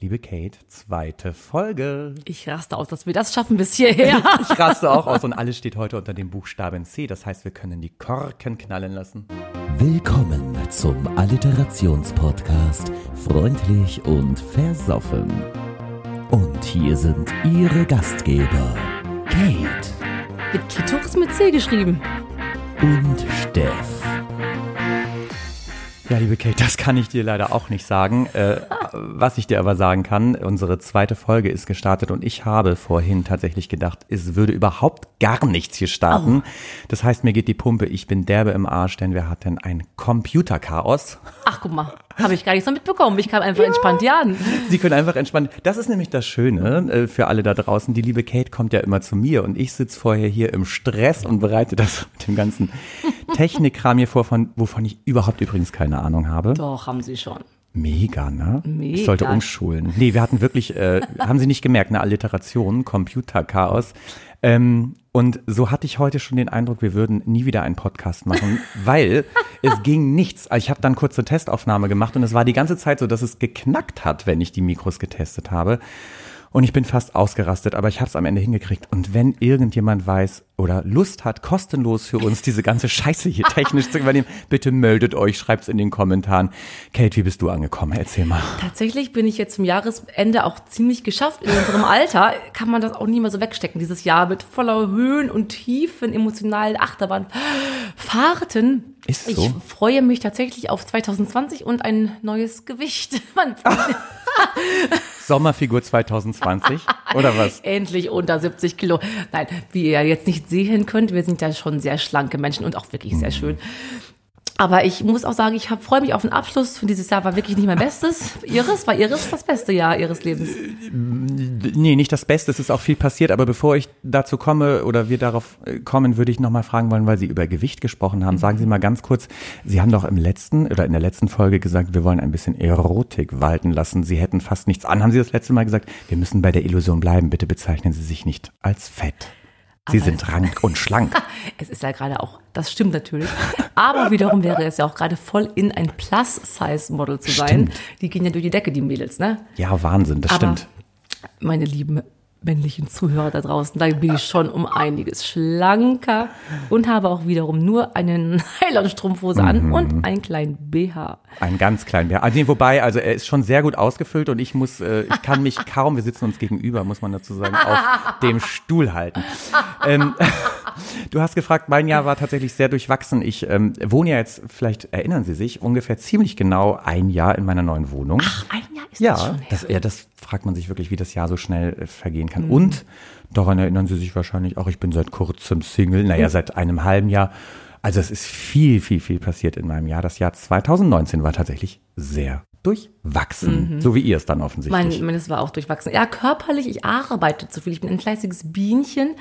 Liebe Kate, zweite Folge. Ich raste aus, dass wir das schaffen bis hierher. ich raste auch aus und alles steht heute unter dem Buchstaben C. Das heißt, wir können die Korken knallen lassen. Willkommen zum Alliterationspodcast Freundlich und Versoffen. Und hier sind Ihre Gastgeber Kate Mit Klitoris mit C geschrieben. und Steff. Ja, liebe Kate, das kann ich dir leider auch nicht sagen. Äh, was ich dir aber sagen kann, unsere zweite Folge ist gestartet und ich habe vorhin tatsächlich gedacht, es würde überhaupt gar nichts hier starten. Das heißt, mir geht die Pumpe, ich bin derbe im Arsch, denn wir hatten ein Computerchaos. Ach, guck mal, habe ich gar nichts so mitbekommen. Ich kam einfach entspannt hier an. Sie können einfach entspannen. Das ist nämlich das Schöne äh, für alle da draußen. Die liebe Kate kommt ja immer zu mir und ich sitze vorher hier im Stress und bereite das mit dem ganzen Technikkram hier vor, von, wovon ich überhaupt übrigens keine Ahnung habe. Doch, haben sie schon. Mega, ne? Mega. Ich sollte umschulen. Nee, wir hatten wirklich, äh, haben Sie nicht gemerkt, eine Alliteration, Computerchaos. Ähm, und so hatte ich heute schon den Eindruck, wir würden nie wieder einen Podcast machen, weil es ging nichts. Also ich habe dann kurze Testaufnahme gemacht und es war die ganze Zeit so, dass es geknackt hat, wenn ich die Mikros getestet habe. Und ich bin fast ausgerastet, aber ich habe es am Ende hingekriegt. Und wenn irgendjemand weiß oder Lust hat, kostenlos für uns diese ganze Scheiße hier technisch zu übernehmen, bitte meldet euch, schreibt's in den Kommentaren. Kate, wie bist du angekommen? Erzähl mal. Tatsächlich bin ich jetzt zum Jahresende auch ziemlich geschafft. In unserem Alter kann man das auch nie mehr so wegstecken. Dieses Jahr mit voller Höhen und Tiefen, emotionalen Achterbahnfahrten. Ist Ich so. freue mich tatsächlich auf 2020 und ein neues Gewicht. Man, Sommerfigur 2020 oder was? endlich unter 70 Kilo. Nein, wie ihr jetzt nicht sehen könnt, wir sind ja schon sehr schlanke Menschen und auch wirklich sehr schön. Aber ich muss auch sagen, ich freue mich auf den Abschluss von dieses Jahr. War wirklich nicht mein Bestes. Ihres war Ihres das beste Jahr Ihres Lebens. Nee, nicht das Beste, es ist auch viel passiert, aber bevor ich dazu komme oder wir darauf äh, kommen, würde ich nochmal fragen wollen, weil Sie über Gewicht gesprochen haben. Sagen Sie mal ganz kurz, Sie haben doch im letzten oder in der letzten Folge gesagt, wir wollen ein bisschen Erotik walten lassen. Sie hätten fast nichts an. Haben Sie das letzte Mal gesagt, wir müssen bei der Illusion bleiben. Bitte bezeichnen Sie sich nicht als fett. Sie sind rank und schlank. Es ist ja gerade auch, das stimmt natürlich. Aber wiederum wäre es ja auch gerade voll in ein Plus-Size-Model zu sein. Stimmt. Die gehen ja durch die Decke, die Mädels, ne? Ja, Wahnsinn, das Aber stimmt. meine lieben männlichen Zuhörer da draußen, da bin ich schon um einiges schlanker und habe auch wiederum nur eine Nylonstrumpfhose Mhm. an und einen kleinen BH. Ein ganz kleinen Bär. Also, nee, wobei, also er ist schon sehr gut ausgefüllt und ich muss, äh, ich kann mich kaum, wir sitzen uns gegenüber, muss man dazu sagen, auf dem Stuhl halten. Ähm, du hast gefragt, mein Jahr war tatsächlich sehr durchwachsen. Ich ähm, wohne ja jetzt, vielleicht erinnern Sie sich, ungefähr ziemlich genau ein Jahr in meiner neuen Wohnung. Ein Jahr ist das ja, schon her. das, ja, das fragt man sich wirklich, wie das Jahr so schnell äh, vergehen kann. Und daran erinnern Sie sich wahrscheinlich auch, ich bin seit kurzem Single, naja, seit einem halben Jahr. Also es ist viel, viel, viel passiert in meinem Jahr. Das Jahr 2019 war tatsächlich sehr durchwachsen, so wie ihr es dann offensichtlich. Mein, meines war auch durchwachsen. Ja, körperlich, ich arbeite zu viel. Ich bin ein fleißiges Bienchen.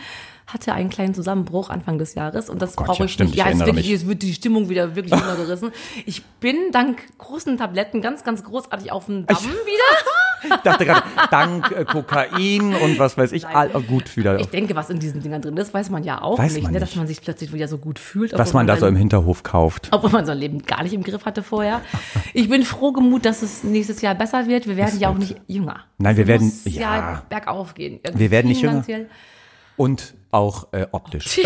Hatte einen kleinen Zusammenbruch Anfang des Jahres und das Gott, brauche ja, ich stimmt, nicht. ich Ja, jetzt, wirklich, jetzt wird die Stimmung wieder wirklich runtergerissen. Ich bin dank großen Tabletten ganz, ganz großartig auf dem Damm wieder. ich dachte gerade, dank äh, Kokain und was weiß ich, all, oh, gut wieder. Ich denke, was in diesen Dingern drin ist, weiß man ja auch Weiß nicht, man ne, dass man sich plötzlich wieder so gut fühlt. was man da so im Hinterhof kauft. obwohl man sein Leben gar nicht im Griff hatte vorher. Ich bin froh gemut, dass es nächstes Jahr besser wird. Wir werden ja auch nicht jünger. Nein, wir werden- ja. ja bergauf gehen. Wir werden nicht jünger. Und auch äh, optisch.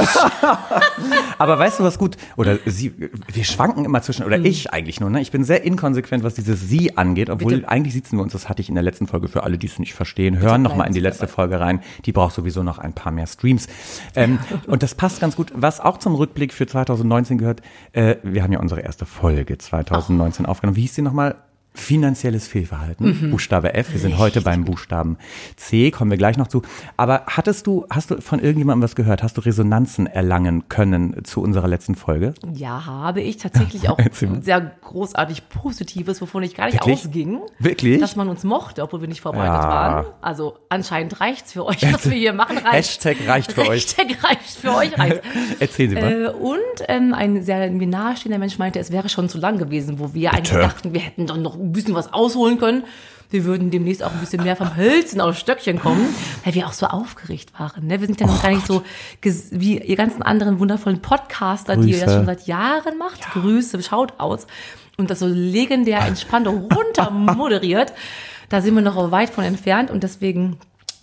Aber weißt du was gut? Oder sie, wir schwanken immer zwischen, oder ich eigentlich nur, ne? Ich bin sehr inkonsequent, was dieses Sie angeht, obwohl Bitte. eigentlich sitzen wir uns, das hatte ich in der letzten Folge für alle, die es nicht verstehen, hören noch mal in die letzte Folge rein. Die braucht sowieso noch ein paar mehr Streams. Ähm, und das passt ganz gut. Was auch zum Rückblick für 2019 gehört, äh, wir haben ja unsere erste Folge 2019 aufgenommen. Wie hieß die nochmal? Finanzielles Fehlverhalten, Buchstabe F. Wir sind heute beim Buchstaben C, kommen wir gleich noch zu. Aber hattest du, hast du von irgendjemandem was gehört? Hast du Resonanzen erlangen können zu unserer letzten Folge? Ja, habe ich tatsächlich auch sehr großartig Positives, wovon ich gar nicht Wirklich? ausging. Wirklich? Dass man uns mochte, obwohl wir nicht vorbereitet Ja. waren. Also anscheinend reicht's für euch, was wir hier machen. Reicht. Hashtag reicht für euch. Hashtag reicht für euch. Reicht. Erzählen Sie mal. Äh, und ähm, ein sehr mir nahestehender Mensch meinte, es wäre schon zu lang gewesen, wo wir eigentlich Bitte? dachten, wir hätten doch noch ein bisschen was ausholen können. Wir würden demnächst auch ein bisschen mehr vom Hölzen aus Stöckchen kommen, weil wir auch so aufgeregt waren. Ne? Wir sind ja noch gar nicht so ges- wie ihr ganzen anderen wundervollen Podcaster, die ihr das Grüße. schon seit Jahren macht. Grüße, Shoutouts. Und das so legendär entspannt runter moderiert. Da sind wir noch weit von entfernt und deswegen,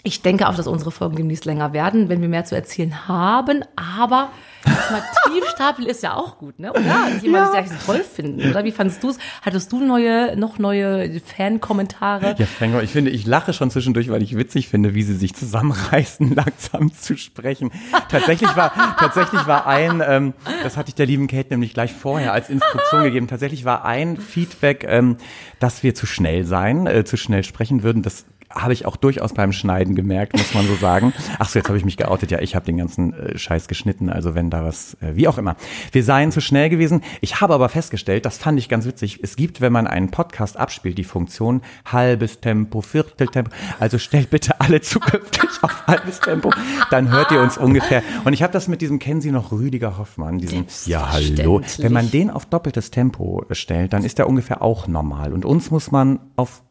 ich denke auch, dass unsere Folgen demnächst länger werden, wenn wir mehr zu erzählen haben. Aber erstmal Tiefstapel ist ja auch gut, ne? Oder? Jemand, ja. das toll finden. Oder wie fandest du es? Hattest du neue, noch neue Fan-Kommentare? Ja, Fengo, ich finde, ich lache schon zwischendurch, weil ich witzig finde, wie sie sich zusammenreißen, langsam zu sprechen. Tatsächlich war, tatsächlich war ein, ähm, das hatte ich der lieben Kate nämlich gleich vorher als Instruktion gegeben, tatsächlich war ein Feedback, ähm, dass wir zu schnell sein, äh, zu schnell sprechen würden. Das habe ich auch durchaus beim Schneiden gemerkt, muss man so sagen. Ach so, jetzt habe ich mich geoutet. Ja, ich habe den ganzen äh, Scheiß geschnitten. Also wenn da was, äh, wie auch immer. Wir seien zu schnell gewesen. Ich habe aber festgestellt, das fand ich ganz witzig. Es gibt, wenn man einen Podcast abspielt, die Funktion halbes Tempo, Vierteltempo. Also stellt bitte alle zukünftig auf halbes Tempo. Dann hört ihr uns ungefähr. Und ich habe das mit diesem, kennen Sie noch Rüdiger Hoffmann? Diesen, ja, hallo. Wenn man den auf doppeltes Tempo stellt, dann ist der ungefähr auch normal. Und uns muss man auf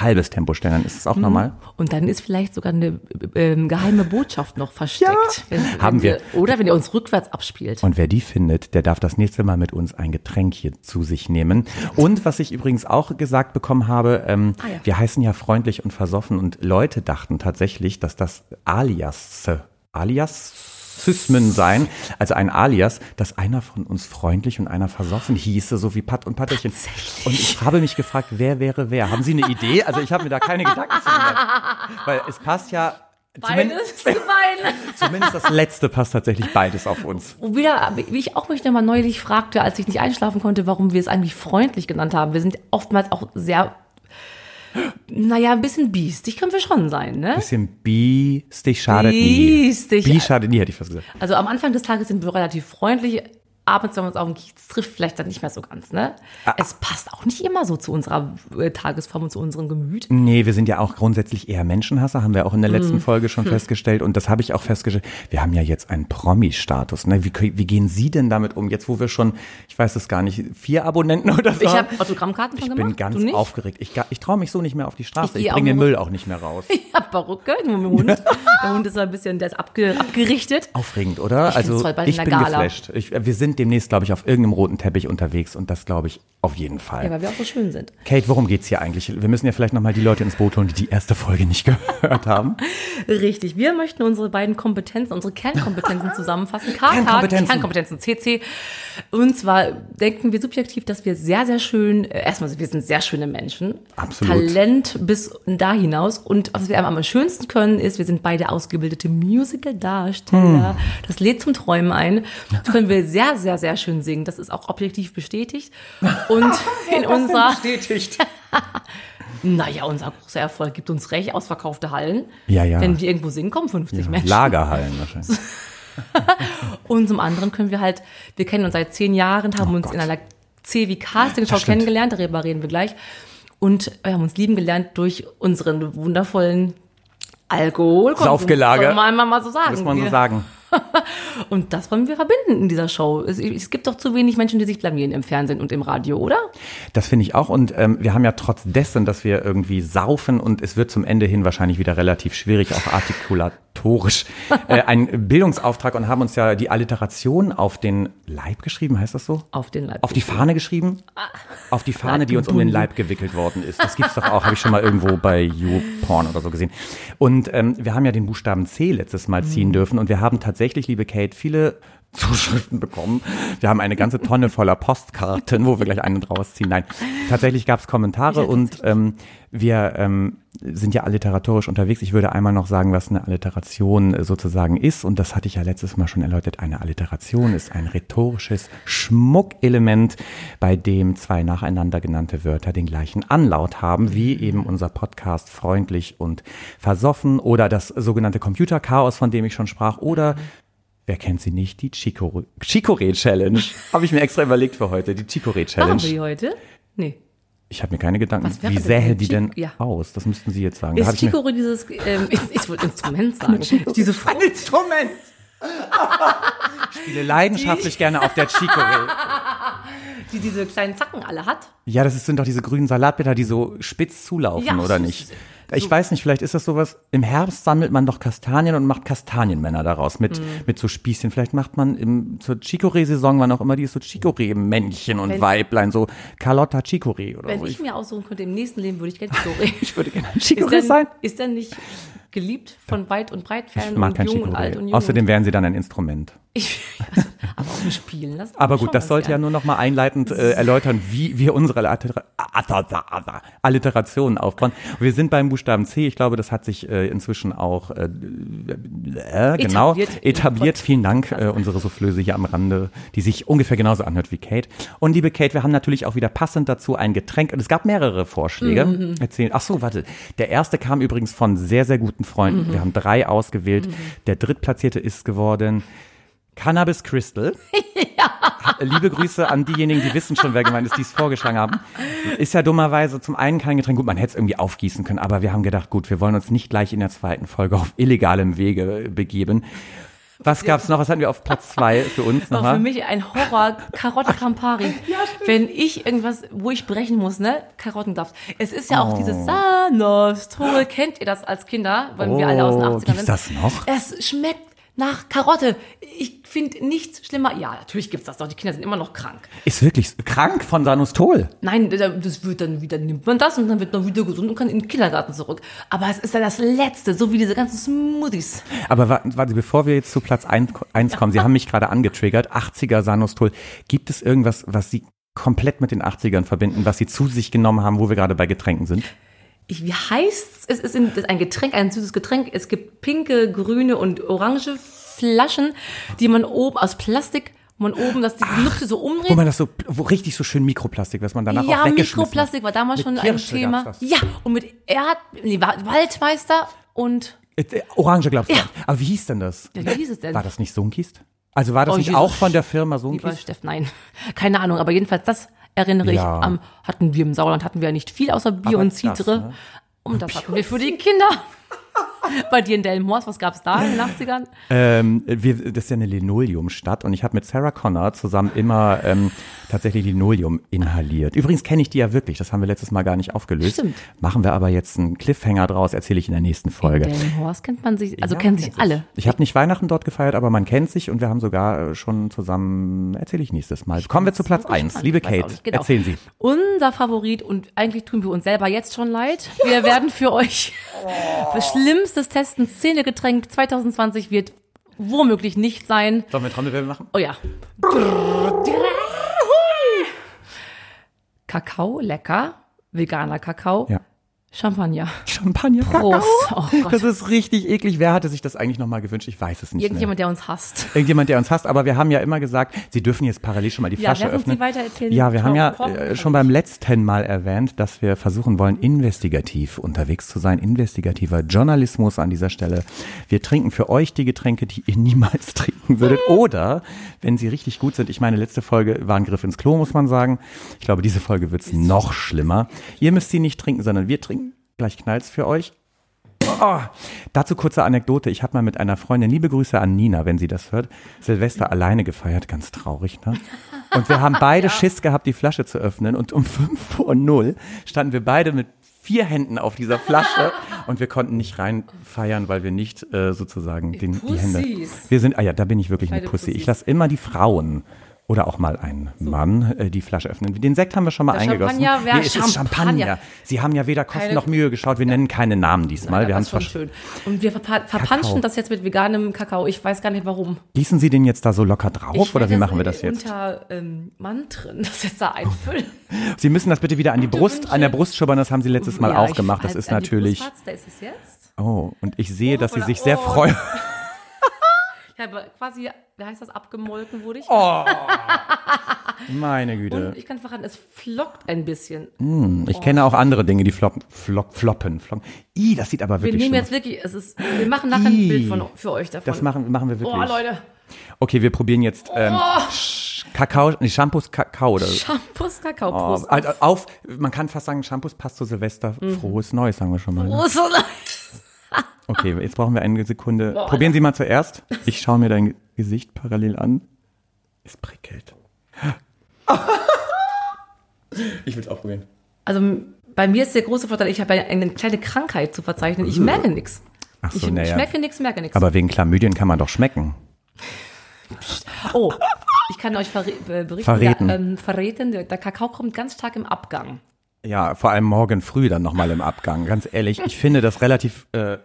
halbes Tempo stellen, dann ist es auch normal. Und dann ist vielleicht sogar eine äh, geheime Botschaft noch versteckt. Ja. Wenn, wenn Haben wir. wir. Oder wenn ihr uns rückwärts abspielt. Und wer die findet, der darf das nächste Mal mit uns ein Getränk hier zu sich nehmen. Und was ich übrigens auch gesagt bekommen habe, ähm, ah, ja. wir heißen ja freundlich und versoffen und Leute dachten tatsächlich, dass das Alias, Alias Sysmen sein, also ein Alias, dass einer von uns freundlich und einer versoffen hieße, so wie Pat und Patterchen. Und ich habe mich gefragt, wer wäre wer? Haben Sie eine Idee? Also ich habe mir da keine Gedanken zu gemacht. Weil es passt ja Beides zu beiden. Zumindest das letzte passt tatsächlich beides auf uns. Und wieder, wie ich auch mich nochmal neulich fragte, als ich nicht einschlafen konnte, warum wir es eigentlich freundlich genannt haben. Wir sind oftmals auch sehr naja, ein bisschen biestig können wir schon sein, ne? Ein bisschen biestig schadet biestig. nie. Biestig schadet nie, hätte ich fast gesagt. Also am Anfang des Tages sind wir relativ freundlich, abends, wenn man uns auf dem Kiez trifft, vielleicht dann nicht mehr so ganz, ne? Ah. Es passt auch nicht immer so zu unserer äh, Tagesform und zu unserem Gemüt. Nee, wir sind ja auch grundsätzlich eher Menschenhasser, haben wir auch in der letzten mm. Folge schon hm. festgestellt. Und das habe ich auch festgestellt. Wir haben ja jetzt einen Promi-Status, ne? Wie, wie gehen Sie denn damit um? Jetzt, wo wir schon, ich weiß es gar nicht, vier Abonnenten oder so Ich habe Autogrammkarten schon ich gemacht. Ich bin ganz aufgeregt. Ich, ich traue mich so nicht mehr auf die Straße. Ich, ich bringe den Müll auch nicht mehr raus. Ich habe Perücke, nur mit dem Hund. der Hund ist ein bisschen, der ist abge, abgerichtet. Aufregend, oder? Ich also ich bin Gala. geflasht. Ich, wir sind demnächst, glaube ich, auf irgendeinem roten Teppich unterwegs und das glaube ich auf jeden Fall. Ja, weil wir auch so schön sind. Kate, worum geht's hier eigentlich? Wir müssen ja vielleicht nochmal die Leute ins Boot holen, die die erste Folge nicht gehört haben. Richtig. Wir möchten unsere beiden Kompetenzen, unsere Kernkompetenzen zusammenfassen. KK, Kernkompetenzen. Kernkompetenzen, CC. Und zwar denken wir subjektiv, dass wir sehr, sehr schön, äh, erstmal, wir sind sehr schöne Menschen. Absolut. Talent bis da hinaus. Und was wir am schönsten können, ist, wir sind beide ausgebildete Musical-Darsteller. Hm. Das lädt zum Träumen ein. Das können wir sehr, sehr, sehr schön singen. Das ist auch objektiv bestätigt. Und in unserer. Bestätigt. naja, unser großer Erfolg gibt uns recht, ausverkaufte Hallen. Ja, ja. Wenn wir irgendwo singen, kommen 50 ja, Menschen. Lagerhallen wahrscheinlich. und zum anderen können wir halt, wir kennen uns seit zehn Jahren, haben oh uns Gott. in einer C wie Castingshow kennengelernt, darüber reden wir gleich. Und wir haben uns lieben gelernt durch unseren wundervollen Alkohol. Saufgelage. Soll man mal so sagen. Muss man so sagen. und das wollen wir verbinden in dieser Show. Es, es, gibt doch zu wenig Menschen, die sich blamieren im Fernsehen und im Radio, oder? Das finde ich auch. Und ähm, wir haben ja trotz dessen, dass wir irgendwie saufen und es wird zum Ende hin wahrscheinlich wieder relativ schwierig, auch artikulatorisch, äh, einen Bildungsauftrag und haben uns ja die Alliteration auf den Leib geschrieben, heißt das so? Auf den Leib. Auf die Fahne geschrieben? Auf die Fahne, die uns um den Leib gewickelt worden ist. Das gibt's doch auch, habe ich schon mal irgendwo bei YouPorn oder so gesehen. Und ähm, wir haben ja den Buchstaben C letztes Mal ziehen mhm. dürfen und wir haben tatsächlich, liebe Kate, viele Zuschriften bekommen. Wir haben eine ganze Tonne voller Postkarten, wo wir gleich einen draus ziehen. Nein, tatsächlich gab es Kommentare und ähm, wir ähm, sind ja alliteratorisch unterwegs. Ich würde einmal noch sagen, was eine Alliteration sozusagen ist. Und das hatte ich ja letztes Mal schon erläutert. Eine Alliteration ist ein rhetorisches Schmuckelement, bei dem zwei nacheinander genannte Wörter den gleichen Anlaut haben, wie eben unser Podcast freundlich und versoffen oder das sogenannte Computerchaos, von dem ich schon sprach, oder Wer kennt sie nicht? Die Chicorée Challenge. Habe ich mir extra überlegt für heute. Die Chicorée Challenge. Machen wir die heute? Nee. Ich habe mir keine Gedanken. Wie sähe die denn ja. aus? Das müssten Sie jetzt sagen. Ist Chicorée dieses, ähm, ich, ich wollte Instrument sagen. Diese Ein Instrument! ich spiele leidenschaftlich die, gerne auf der Chicorée. Die diese kleinen Zacken alle hat. Ja, das sind doch diese grünen Salatblätter, die so spitz zulaufen, ja, oder nicht? Ich weiß nicht, vielleicht ist das sowas, im Herbst sammelt man doch Kastanien und macht Kastanienmänner daraus mit, Mhm. mit so Spießchen. Vielleicht macht man im, zur Chicorée-Saison, wann auch immer, die ist so Chicorée-Männchen und Wenn- Weiblein, so Carlotta Chicorée oder Wenn so. ich mir aussuchen könnte, im nächsten Leben würde ich gerne Chicorée. ich würde gerne Chicorée denn, sein. ist denn nicht geliebt von weit und breit, mag und kein jung und alt und Chicorée. jung? Außerdem wären sie dann ein Instrument. ich, also, aber auch nicht spielen lassen. Aber gut, das sollte ja gern. nur noch mal einleitend äh, erläutern, wie wir unsere Alliter Alliterationen aufbauen. Wir sind beim Buchstaben C. Ich glaube, das hat sich äh, inzwischen auch äh, äh, genau Etabliert. etabliert. Vielen Dank, äh, unsere Soufflöse hier am Rande, die sich ungefähr genauso anhört wie Kate. Und liebe Kate, wir haben natürlich auch wieder passend dazu ein Getränk. Und es gab mehrere Vorschläge. Mhm. Erzählen. Ach so, warte. Der erste kam übrigens von sehr, sehr guten Freunden. Mhm. Wir haben drei ausgewählt. Der drittplatzierte ist geworden Cannabis Crystal. Liebe Grüße an diejenigen, die wissen schon, wer gemeint ist, die es vorgeschlagen haben. Ist ja dummerweise zum einen kein Getränk. Gut, man hätte es irgendwie aufgießen können, aber wir haben gedacht, gut, wir wollen uns nicht gleich in der zweiten Folge auf illegalem Wege begeben. Was gab's noch? Was hatten wir auf Platz zwei für uns Auch für nochmal? mich ein Horror, Karotte Campari. Wenn ich irgendwas, wo ich brechen muss, ne, Karottensaft. Es ist ja auch Oh. dieses Sanostol. Kennt ihr das als Kinder? Weil wir alle aus den Oh, 80ern gibt's sind. das noch? Es schmeckt nach Karotte. Ich finde nichts schlimmer. Ja, natürlich gibt's das doch. Die Kinder sind immer noch krank. Ist wirklich krank von Sanostol. Nein, das wird dann wieder, nimmt man das und dann wird man wieder gesund und kann in den Kindergarten zurück. Aber es ist ja das Letzte, so wie diese ganzen Smoothies. Aber wa- warte, bevor wir jetzt zu Platz 1 kommen, Sie haben mich gerade angetriggert, 80er Sanostol. Gibt es irgendwas, was Sie komplett mit den 80ern verbinden, was Sie zu sich genommen haben, wo wir gerade bei Getränken sind? Ich, wie heißt es? Es ist ein Getränk, ein süßes Getränk. Es gibt pinke, grüne und orange Flaschen, die man oben aus Plastik, wo man oben das die Nupse so Wo umdreht. man das so, wo richtig so schön Mikroplastik, was man danach ja, auch weggeschmissen Mikroplastik war damals Mit schon ein Kirsche Thema. gab's das. Ja, und mit Erd, nee, Wa- Waldmeister und. Äh, Orange, glaubst du? Ja. Aber wie hieß denn das? ja, wie hieß es denn? War das nicht Sunkist? Also war das Oh, nicht Jesus. auch von der Firma Sunkist? Steff, nein. Keine Ahnung, aber jedenfalls das erinnere Ja. ich am, hatten wir im Sauerland, hatten wir ja nicht viel außer Bier Aber und das, Zitre. ne? Und das hatten wir für die Kinder. Bei dir in Delmenhorst, was gab's da in den 80ern? Ähm, wir, das ist ja eine Linoleumstadt und ich habe mit Sarah Connor zusammen immer ähm, tatsächlich Linoleum inhaliert. Übrigens kenne ich die ja wirklich, das haben wir letztes Mal gar nicht aufgelöst. Stimmt. Machen wir aber jetzt einen Cliffhanger draus, erzähle ich in der nächsten Folge. Delmenhorst kennt man sich, also Ja, kennen sich alle. Ich habe nicht Weihnachten dort gefeiert, aber man kennt sich und wir haben sogar äh, schon zusammen, erzähle ich nächstes Mal. Kommen wir zu Platz so eins. gespannt. Liebe Ich weiß Kate, genau. erzählen Sie. Unser Favorit und eigentlich tun wir uns selber jetzt schon leid. Wir werden für euch das schlimmstes Testen Szenegetränk 2020 wird womöglich nicht sein. Sollen wir Trommelwirbel machen? Oh ja. Kakao, lecker. Veganer Kakao. Ja. Champagner. Champagner. Prost. Oh Gott. Das ist richtig eklig. Wer hatte sich das eigentlich nochmal gewünscht? Ich weiß es nicht mehr. Irgendjemand, der uns hasst. Irgendjemand, der uns hasst, aber wir haben ja immer gesagt, Sie dürfen jetzt parallel schon mal die Ja, Flasche Sie öffnen. weiter erzählen, ja, wir haben ja kochen äh, schon beim letzten Mal erwähnt, dass wir versuchen wollen, investigativ unterwegs zu sein, investigativer Journalismus an dieser Stelle. Wir trinken für euch die Getränke, die ihr niemals trinken würdet oder, wenn sie richtig gut sind, ich meine, letzte Folge war ein Griff ins Klo, muss man sagen. Ich glaube, diese Folge wird's noch schlimmer. Ihr müsst sie nicht trinken, sondern wir trinken. Gleich knallt's für euch. Oh, dazu kurze Anekdote. Ich habe mal mit einer Freundin, liebe Grüße an Nina, wenn sie das hört, Silvester alleine gefeiert. Ganz traurig, ne? Und wir haben beide Schiss gehabt, die Flasche zu öffnen. Und um fünf vor null standen wir beide mit vier Händen auf dieser Flasche und wir konnten nicht rein feiern, weil wir nicht äh, sozusagen den, die Hände. Wir sind, ah ja, da bin ich wirklich eine Pussy. Ich Pussys. lasse immer die Frauen oder auch mal ein Mann äh, die Flasche öffnen. Den Sekt haben wir schon mal Der eingegossen. Champagner nee, es ist Champagner. Champagner. Sie haben ja weder Kosten Keine- noch Mühe geschaut. Wir nennen keine Namen diesmal. wir haben das zwar ist schon schön. Und wir verpa verpanschen Kakao. das jetzt mit veganem Kakao. Ich weiß gar nicht warum. Gießen Sie den jetzt da so locker drauf Ich oder wie machen wir das jetzt? Unter ähm, Mantren das jetzt da einfüllen. Sie müssen das bitte wieder an die Brust, an der Brust schubbern. Das haben Sie letztes Mal Ja, auch gemacht. Das ist natürlich. Da ist es jetzt. Oh, und ich sehe, dass Sie sich sehr oh. freuen. Ich habe quasi, wie heißt das, abgemolken wurde ich. Oh. Meine Güte. Und ich kann verraten, es flockt ein bisschen. Ich kenne auch andere Dinge, die floppen, flop, floppen, floppen. Ih, das sieht aber Wir wirklich nehmen schlimm jetzt wirklich, es ist, wir machen nachher ein Ih. Bild von, für euch davon. Das machen, machen wir wirklich. Oh, Leute. Okay, wir probieren jetzt ähm, Sch- Kakao, nee, Shampoos Kakao oder Shampoos, Kakao, oh, also auf, man kann fast sagen, Shampoos passt zu Silvester. Mhm. Frohes Neues, sagen wir schon mal. Ne? Prost. Okay, jetzt brauchen wir eine Sekunde. Probieren Sie mal zuerst. Ich schaue mir dein Gesicht parallel an. Es prickelt. Ich will es auch probieren. Also, bei mir ist der große Vorteil, ich habe eine kleine Krankheit zu verzeichnen. Ich merke nichts. Ach so, ich naja. schmecke nichts, merke nichts. Aber wegen Chlamydien kann man doch schmecken. Oh, ich kann euch äh, berichten. Verräten. Ja, ähm, verräten, der, der Kakao kommt ganz stark im Abgang. Ja, vor allem morgen früh dann nochmal im Abgang. Ganz ehrlich, ich finde das relativ. Äh,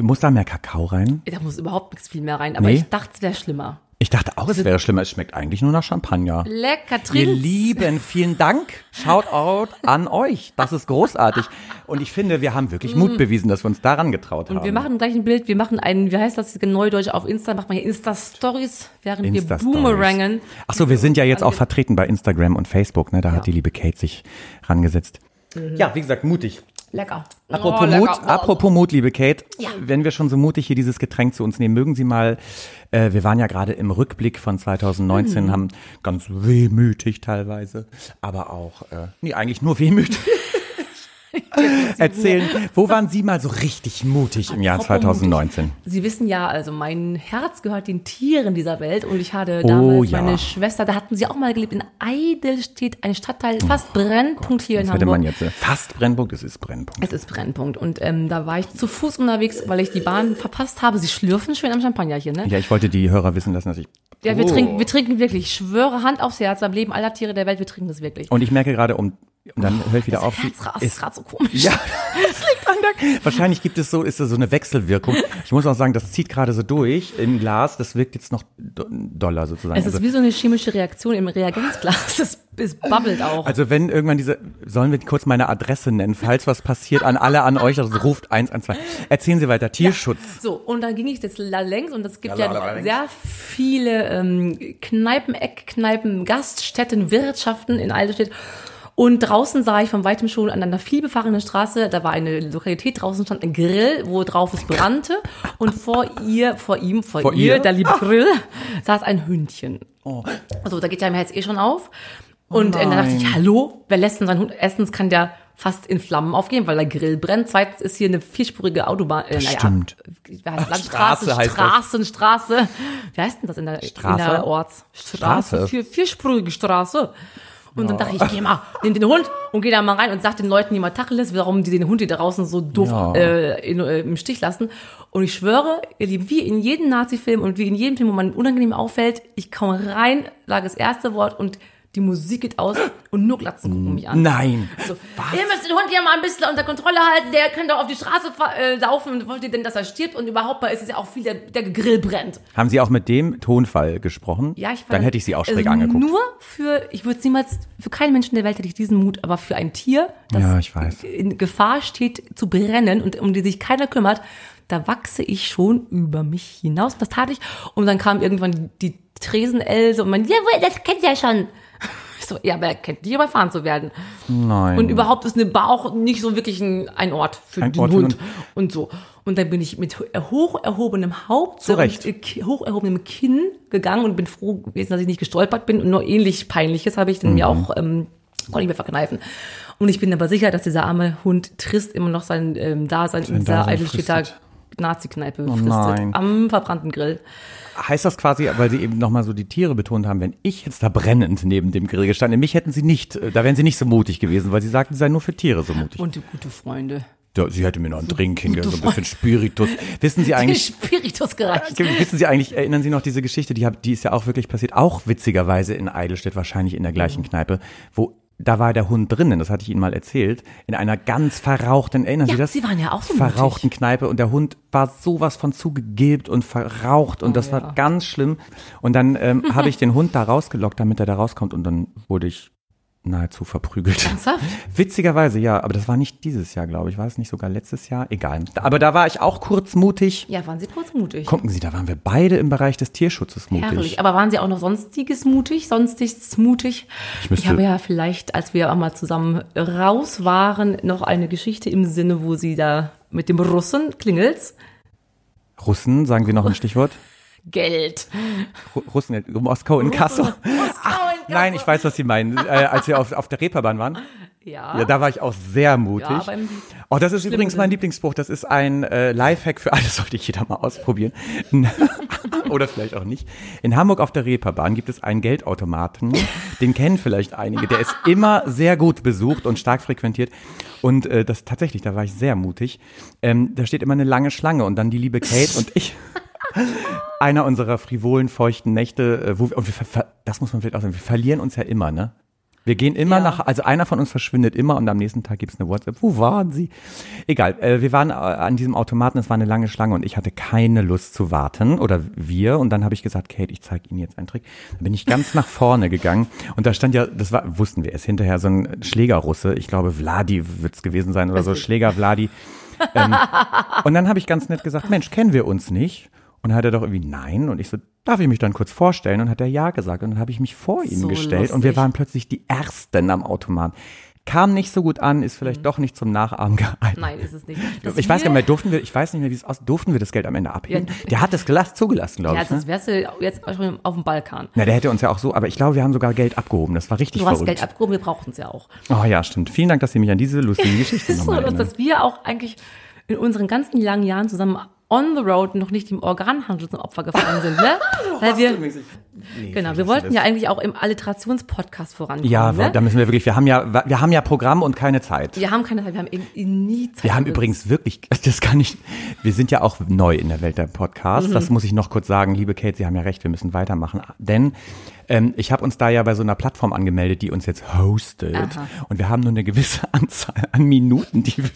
muss da mehr Kakao rein? Da muss überhaupt nichts viel mehr rein. Aber Nee? ich dachte, es wäre schlimmer. Ich dachte auch, es wäre schlimmer. Es schmeckt eigentlich nur nach Champagner. Lecker Ihr trinken. Lieben, vielen Dank. Shoutout an euch. Das ist großartig. Und ich finde, wir haben wirklich Mut bewiesen, dass wir uns daran getraut haben. Und wir machen gleich ein Bild, wir machen einen, wie heißt das neudeutsch auf Insta, macht man hier Insta-Stories, während wir Insta-Stories. boomerangen. Ach so, wir sind ja jetzt auch vertreten bei Instagram und Facebook. Ne? Da hat die liebe Kate sich rangesetzt. Ja, wie gesagt, mutig. Lecker. Apropos Oh, lecker. Mut, apropos Mut, liebe Kate, Ja. wenn wir schon so mutig hier dieses Getränk zu uns nehmen, mögen Sie mal, äh, wir waren ja gerade im Rückblick von 2019, Mhm. haben ganz wehmütig teilweise, aber auch, äh, nee, eigentlich nur wehmütig. Erzählen, wo waren Sie mal so richtig mutig im Jahr Apropos 2019? Sie wissen ja, also mein Herz gehört den Tieren dieser Welt und ich hatte Oh, damals ja. meine Schwester, da hatten sie auch mal gelebt, in Eidelstedt, ein Stadtteil, fast Brennpunkt hier in Das hätte Hamburg. man jetzt, äh, fast Brennpunkt, es ist Brennpunkt. Es ist Brennpunkt und ähm, da war ich zu Fuß unterwegs, weil ich die Bahn verpasst habe. Sie schlürfen schön am Champagnerchen, ne? Ja, ich wollte die Hörer wissen lassen, dass ich, Ja, wir, Oh. trinken, wir trinken wirklich, ich schwöre Hand aufs Herz, beim Leben aller Tiere der Welt, wir trinken das wirklich. und ich merke gerade, um, und dann höre ich wieder auf, Herz rast ist gerade so komisch. Ja, das liegt an der. Wahrscheinlich gibt es so, ist das so eine Wechselwirkung. Ich muss auch sagen, das zieht gerade so durch im Glas. Das wirkt jetzt noch do- doller sozusagen. Es ist wie so eine chemische Reaktion im Reagenzglas. Das, es babbelt auch. also wenn irgendwann diese, sollen wir kurz meine Adresse nennen, falls was passiert, an alle an euch, also ruft 112. Erzählen Sie weiter, Tierschutz. So, und dann ging ich jetzt la- längs und es gibt Ja, ja, la- la- längs. sehr viele ähm, Kneipen, Eckkneipen, Gaststätten, Wirtschaften in Eidelstedt. Und draußen sah ich von weitem schon an einer vielbefahrenen Straße, da war eine Lokalität, draußen stand ein Grill, wo drauf es brannte. Und vor ihr, vor ihm, vor, Vor ihr, ihr? der liebe Grill, saß ein Hündchen. Also da geht ja mein Herz eh schon auf. Und äh, dann dachte ich, nein. hallo, wer lässt denn seinen Hund? Erstens kann der fast in Flammen aufgehen, weil der Grill brennt. Zweitens ist hier eine vierspurige Autobahn. Äh, naja, stimmt. Heißt Landstraße, Straße heißt das. Straßenstraße. Wie heißt denn das in der, Straße? in der Orts? Straße. Vier, vierspurige Straße. Und dann dachte ich, ich geh mal, nimm den Hund und geh da mal rein und sag den Leuten, die mal Tacheles, warum die den Hund hier draußen so doof Ja. äh, in, äh, im Stich lassen. Und ich schwöre, ihr Lieben, wie in jedem Nazi-Film und wie in jedem Film, wo man unangenehm auffällt, ich komme rein, sage das erste Wort und die Musik geht aus und nur Glatzen gucken mich an. Nein. So, ihr müsst den Hund hier mal ein bisschen unter Kontrolle halten, der kann doch auf die Straße äh, laufen und wollt ihr denn, dass er stirbt? Und überhaupt mal ist es ja auch viel, der, der Grill brennt. Haben Sie auch mit dem Tonfall gesprochen? Ja, ich war, Dann hätte ich Sie auch schräg also angeguckt. Nur für, ich würde es niemals, für keinen Menschen der Welt hätte ich diesen Mut, aber für ein Tier, das Ja, ich weiß. in Gefahr steht zu brennen und um die sich keiner kümmert, da wachse ich schon über mich hinaus. Das tat ich. Und dann kam irgendwann die Tresenelse und man, ja, das kennt ihr ja schon. So, ja, aber er kennt die, überfahren zu werden. Nein. Und überhaupt ist eine Bar auch nicht so wirklich ein, ein Ort für Ein den Ort für Hund den- und so. Und dann bin ich mit hoch erhobenem Haupt Zu Recht. und äh, hoch erhobenem Kinn gegangen und bin froh gewesen, dass ich nicht gestolpert bin. Und nur ähnlich Peinliches habe ich dann Mhm. mir auch, ähm, konnte ich mir verkneifen. Und ich bin aber sicher, dass dieser arme Hund Trist immer noch sein ähm, Dasein in dieser Eidelstädter. Nazi-Kneipe Oh fristet. nein. Am verbrannten Grill. Heißt das quasi, weil Sie eben nochmal so die Tiere betont haben, wenn ich jetzt da brennend neben dem Grill gestanden, mich hätten Sie nicht, äh, da wären Sie nicht so mutig gewesen, weil Sie sagten, Sie seien nur für Tiere so mutig. Und gute Freunde. Ja, Sie hätte mir noch einen Drink hingehen, so ein bisschen Spiritus. Wissen Sie eigentlich, Spiritus gereicht. Wissen Sie eigentlich, erinnern Sie noch diese Geschichte, die, hab, die ist ja auch wirklich passiert, auch witzigerweise in Eidelstedt, wahrscheinlich in der gleichen Kneipe, wo da war der Hund drinnen, das hatte ich Ihnen mal erzählt, in einer ganz verrauchten, erinnern Ja, Sie das? Sie waren ja auch so Verrauchten Kneipe und der Hund war sowas von zugegilbt und verraucht und das ja. war ganz schlimm. Und dann ähm, habe ich den Hund da rausgelockt, damit er da rauskommt und dann wurde ich nahezu verprügelt. Ernsthaft? Witzigerweise, ja, aber das war nicht dieses Jahr, glaube ich. War es nicht sogar letztes Jahr? Egal. Aber da war ich auch kurz mutig. Ja, waren Sie kurz mutig. Gucken Sie, da waren wir beide im Bereich des Tierschutzes mutig. Herrlich. Aber waren Sie auch noch sonstiges mutig? Sonstiges mutig? Ich müsste- habe ja vielleicht, als wir auch mal zusammen raus waren, noch eine Geschichte im Sinne, wo Sie da mit dem Russen klingelt's. Russen, sagen wir noch ein Stichwort? Geld. Ru- Russen, Moskau in Kassel. Moskau in Nein, ich weiß, was Sie meinen. Äh, als wir auf, auf der Reeperbahn waren, Ja. ja, da war ich auch sehr mutig. Ja, oh, das ist übrigens mein. Lieblingsspruch. Das ist ein äh, Lifehack für alle, sollte jeder mal ausprobieren. Oder vielleicht auch nicht. In Hamburg auf der Reeperbahn gibt es einen Geldautomaten. Den kennen vielleicht einige. Der ist immer sehr gut besucht und stark frequentiert. Und äh, das tatsächlich, da war ich sehr mutig. Ähm, da steht immer eine lange Schlange und dann die liebe Kate und ich. Einer unserer frivolen, feuchten Nächte, äh, wo wir, und wir, das muss man vielleicht auch sagen, wir verlieren uns ja immer, ne? Wir gehen immer Ja. nach, also einer von uns verschwindet immer und am nächsten Tag gibt's eine WhatsApp. Wo waren sie? Egal, äh, wir waren äh, an diesem Automaten, es war eine lange Schlange und ich hatte keine Lust zu warten oder wir und dann habe ich gesagt, Kate, ich zeige Ihnen jetzt einen Trick. Dann bin ich ganz nach vorne gegangen und da stand ja, das war, wussten wir, es hinterher so ein Schlägerrusse, ich glaube Vladi wird's gewesen sein oder so, Schläger Vladi. Ähm, und dann habe ich ganz nett gesagt, Mensch, kennen wir uns nicht? Und dann hat er doch irgendwie nein. Und ich so, darf ich mich dann kurz vorstellen? Und hat er ja gesagt. Und dann habe ich mich vor ihn So gestellt. Und wir lustig. waren plötzlich die Ersten am Automat. Kam nicht so gut an, ist vielleicht doch nicht zum Nachahmen geeignet. Nein, ist es nicht. Dass Ich weiß gar nicht mehr, durften wir, ich weiß nicht mehr, wie es aus, durften wir das Geld am Ende abheben? Ja. Der hat das Glas zugelassen, glaube Ja, ich. Ne? das wärst du jetzt schon auf dem Balkan. Na, der hätte uns ja auch so, aber ich glaube, wir haben sogar Geld abgehoben. Das war richtig Du hast verrückt. Geld abgehoben, wir brauchten es ja auch. oh ja, stimmt. Vielen Dank, dass Sie mich an diese lustige Geschichte Es ist so, erinnern. dass wir auch eigentlich in unseren ganzen langen Jahren zusammen on the road noch nicht dem Organhandel zum Opfer gefallen sind, ne? Weil wir, genau, wir wollten ja eigentlich auch im Alliterationspodcast vorankommen, Ja, ne? da müssen wir wirklich, wir haben ja, wir haben ja Programm und keine Zeit. Wir haben keine Zeit, wir haben irgendwie nie Zeit. Wir haben übrigens wirklich, das kann ich, wir sind ja auch neu in der Welt der Podcasts. Mhm. Das muss ich noch kurz sagen, liebe Kate, Sie haben ja recht, wir müssen weitermachen. Denn ähm, ich habe uns da ja bei so einer Plattform angemeldet, die uns jetzt hostet. Aha. Und wir haben nur eine gewisse Anzahl an Minuten, die wir,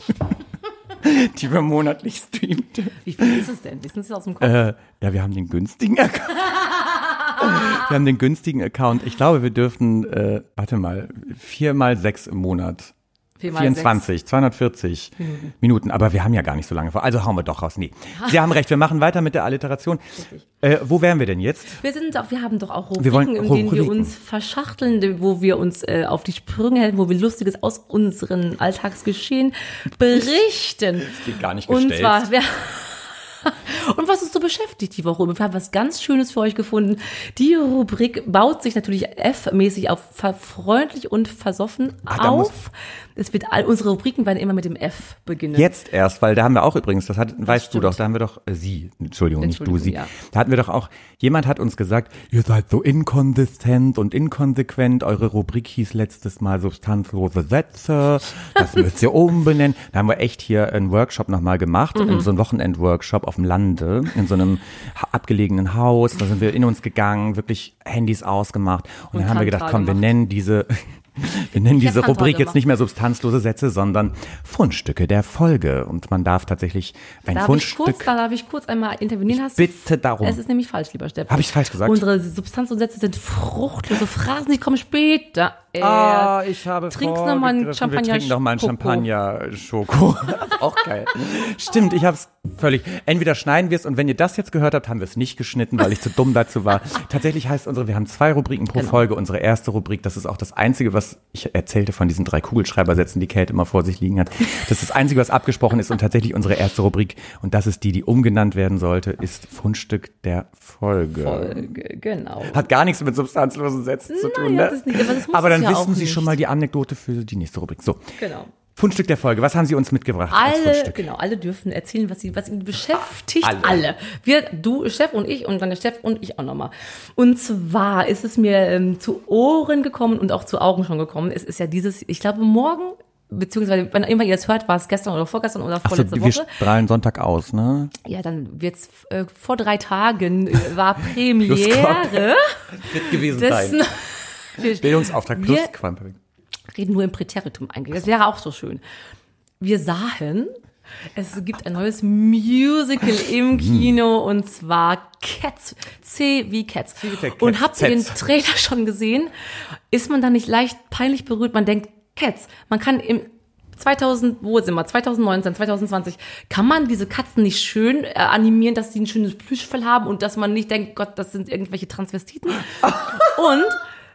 die wir monatlich streamen. Wie viel ist es denn? Wissen Sie aus dem Kopf? Äh, ja, wir haben den günstigen Account. wir haben den günstigen Account. Ich glaube, wir dürften, äh, warte mal, vier mal sechs im Monat. Vier mal 24, 240 Minuten. Aber wir haben ja gar nicht so lange vor. Also hauen wir doch raus. Nee. Sie haben recht, wir machen weiter mit der Alliteration. Äh, wo wären wir denn jetzt? Wir sind doch, wir haben doch auch Rubriken, Wir wollen in denen wir uns verschachteln, wo wir uns äh, auf die Sprünge helfen, wo wir Lustiges aus unseren Alltagsgeschehen berichten. Geht gar nicht Und gestellt. zwar, wer, und was uns so beschäftigt die Woche. Wir haben was ganz Schönes für euch gefunden. Die Rubrik baut sich natürlich F-mäßig auf freundlich und versoffen Ah, auf. Es wird all, unsere Rubriken werden immer mit dem F beginnen. Jetzt erst, weil da haben wir auch übrigens, das hat, weißt du stimmt. doch, da haben wir doch, äh, sie, Entschuldigung, nicht du, Entschuldigung, sie. ja. Da hatten wir doch auch, jemand hat uns gesagt, ihr seid so inkonsistent und inkonsequent, eure Rubrik hieß letztes Mal substanzlose Sätze, das müsst ihr umbenennen. Da haben wir echt hier einen Workshop nochmal gemacht, Mhm. so einen Wochenend-Workshop auf dem Lande, in so einem abgelegenen Haus, da sind wir in uns gegangen, wirklich Handys ausgemacht und, Und dann haben wir gedacht, komm, wir gemacht. nennen diese, wir nennen Ich diese Rubrik jetzt nicht mehr substanzlose Sätze, sondern Fundstücke der Folge. Und man darf tatsächlich ein Darf ich, Fundstück. kurz, da darf ich kurz einmal intervenieren? Hast bitte darum. Es ist nämlich falsch, lieber Steffen. Hab ich's falsch gesagt? Unsere Substanz und Sätze sind fruchtlose Phrasen, die kommen später. Erst. Ah, ich habe Trinkst noch mal einen. Champagner Wir trinken noch mal einen Schoko. Champagner-Schoko. auch geil. Stimmt, ich habe es völlig. Entweder schneiden wir es und wenn ihr das jetzt gehört habt, haben wir es nicht geschnitten, weil ich zu dumm dazu war. Tatsächlich heißt unsere, wir haben zwei Rubriken pro Genau. Folge. Unsere erste Rubrik, das ist auch das Einzige, was ich erzählte von diesen drei Kugelschreibersätzen, die Kate immer vor sich liegen hat. Das ist das Einzige, was abgesprochen ist und tatsächlich unsere erste Rubrik, und das ist die, die umgenannt werden sollte, ist Fundstück der Folge. Folge, genau. Hat gar nichts mit substanzlosen Sätzen zu tun, ne? das nicht, aber das muss aber es dann ja wissen Sie schon nicht. mal die Anekdote für die nächste Rubrik. So, Genau. Fundstück der Folge. Was haben Sie uns mitgebracht Alle, genau, alle dürfen erzählen, was sie, was ihn beschäftigt. Alle. Alle. Wir, du, Steff und ich und dann der Steff und ich auch nochmal. Und zwar ist es mir ähm, zu Ohren gekommen und auch zu Augen schon gekommen. Es ist ja dieses, ich glaube morgen, beziehungsweise wann immer ihr es hört, war es gestern oder vorgestern oder Ach so, vorletzte wir Woche. strahlen Sonntag aus, ne? Ja, dann wird's äh, vor drei Tagen äh, war Premiere Wird gewesen dessen. Wir Bildungsauftrag plus Quantum. reden nur im Präteritum eigentlich. Das wäre auch so schön. Wir sahen, es gibt ein neues Musical im Kino und zwar Cats. C wie Cats. wie Cats. Und habt ihr den. Trailer schon gesehen? Ist man da nicht leicht peinlich berührt? Man denkt, Cats. Man kann im 2000, wo sind wir? 2019, 2020. Kann man diese Katzen nicht schön äh, animieren, dass sie ein schönes Plüschfell haben und dass man nicht denkt, Gott, das sind irgendwelche Transvestiten? und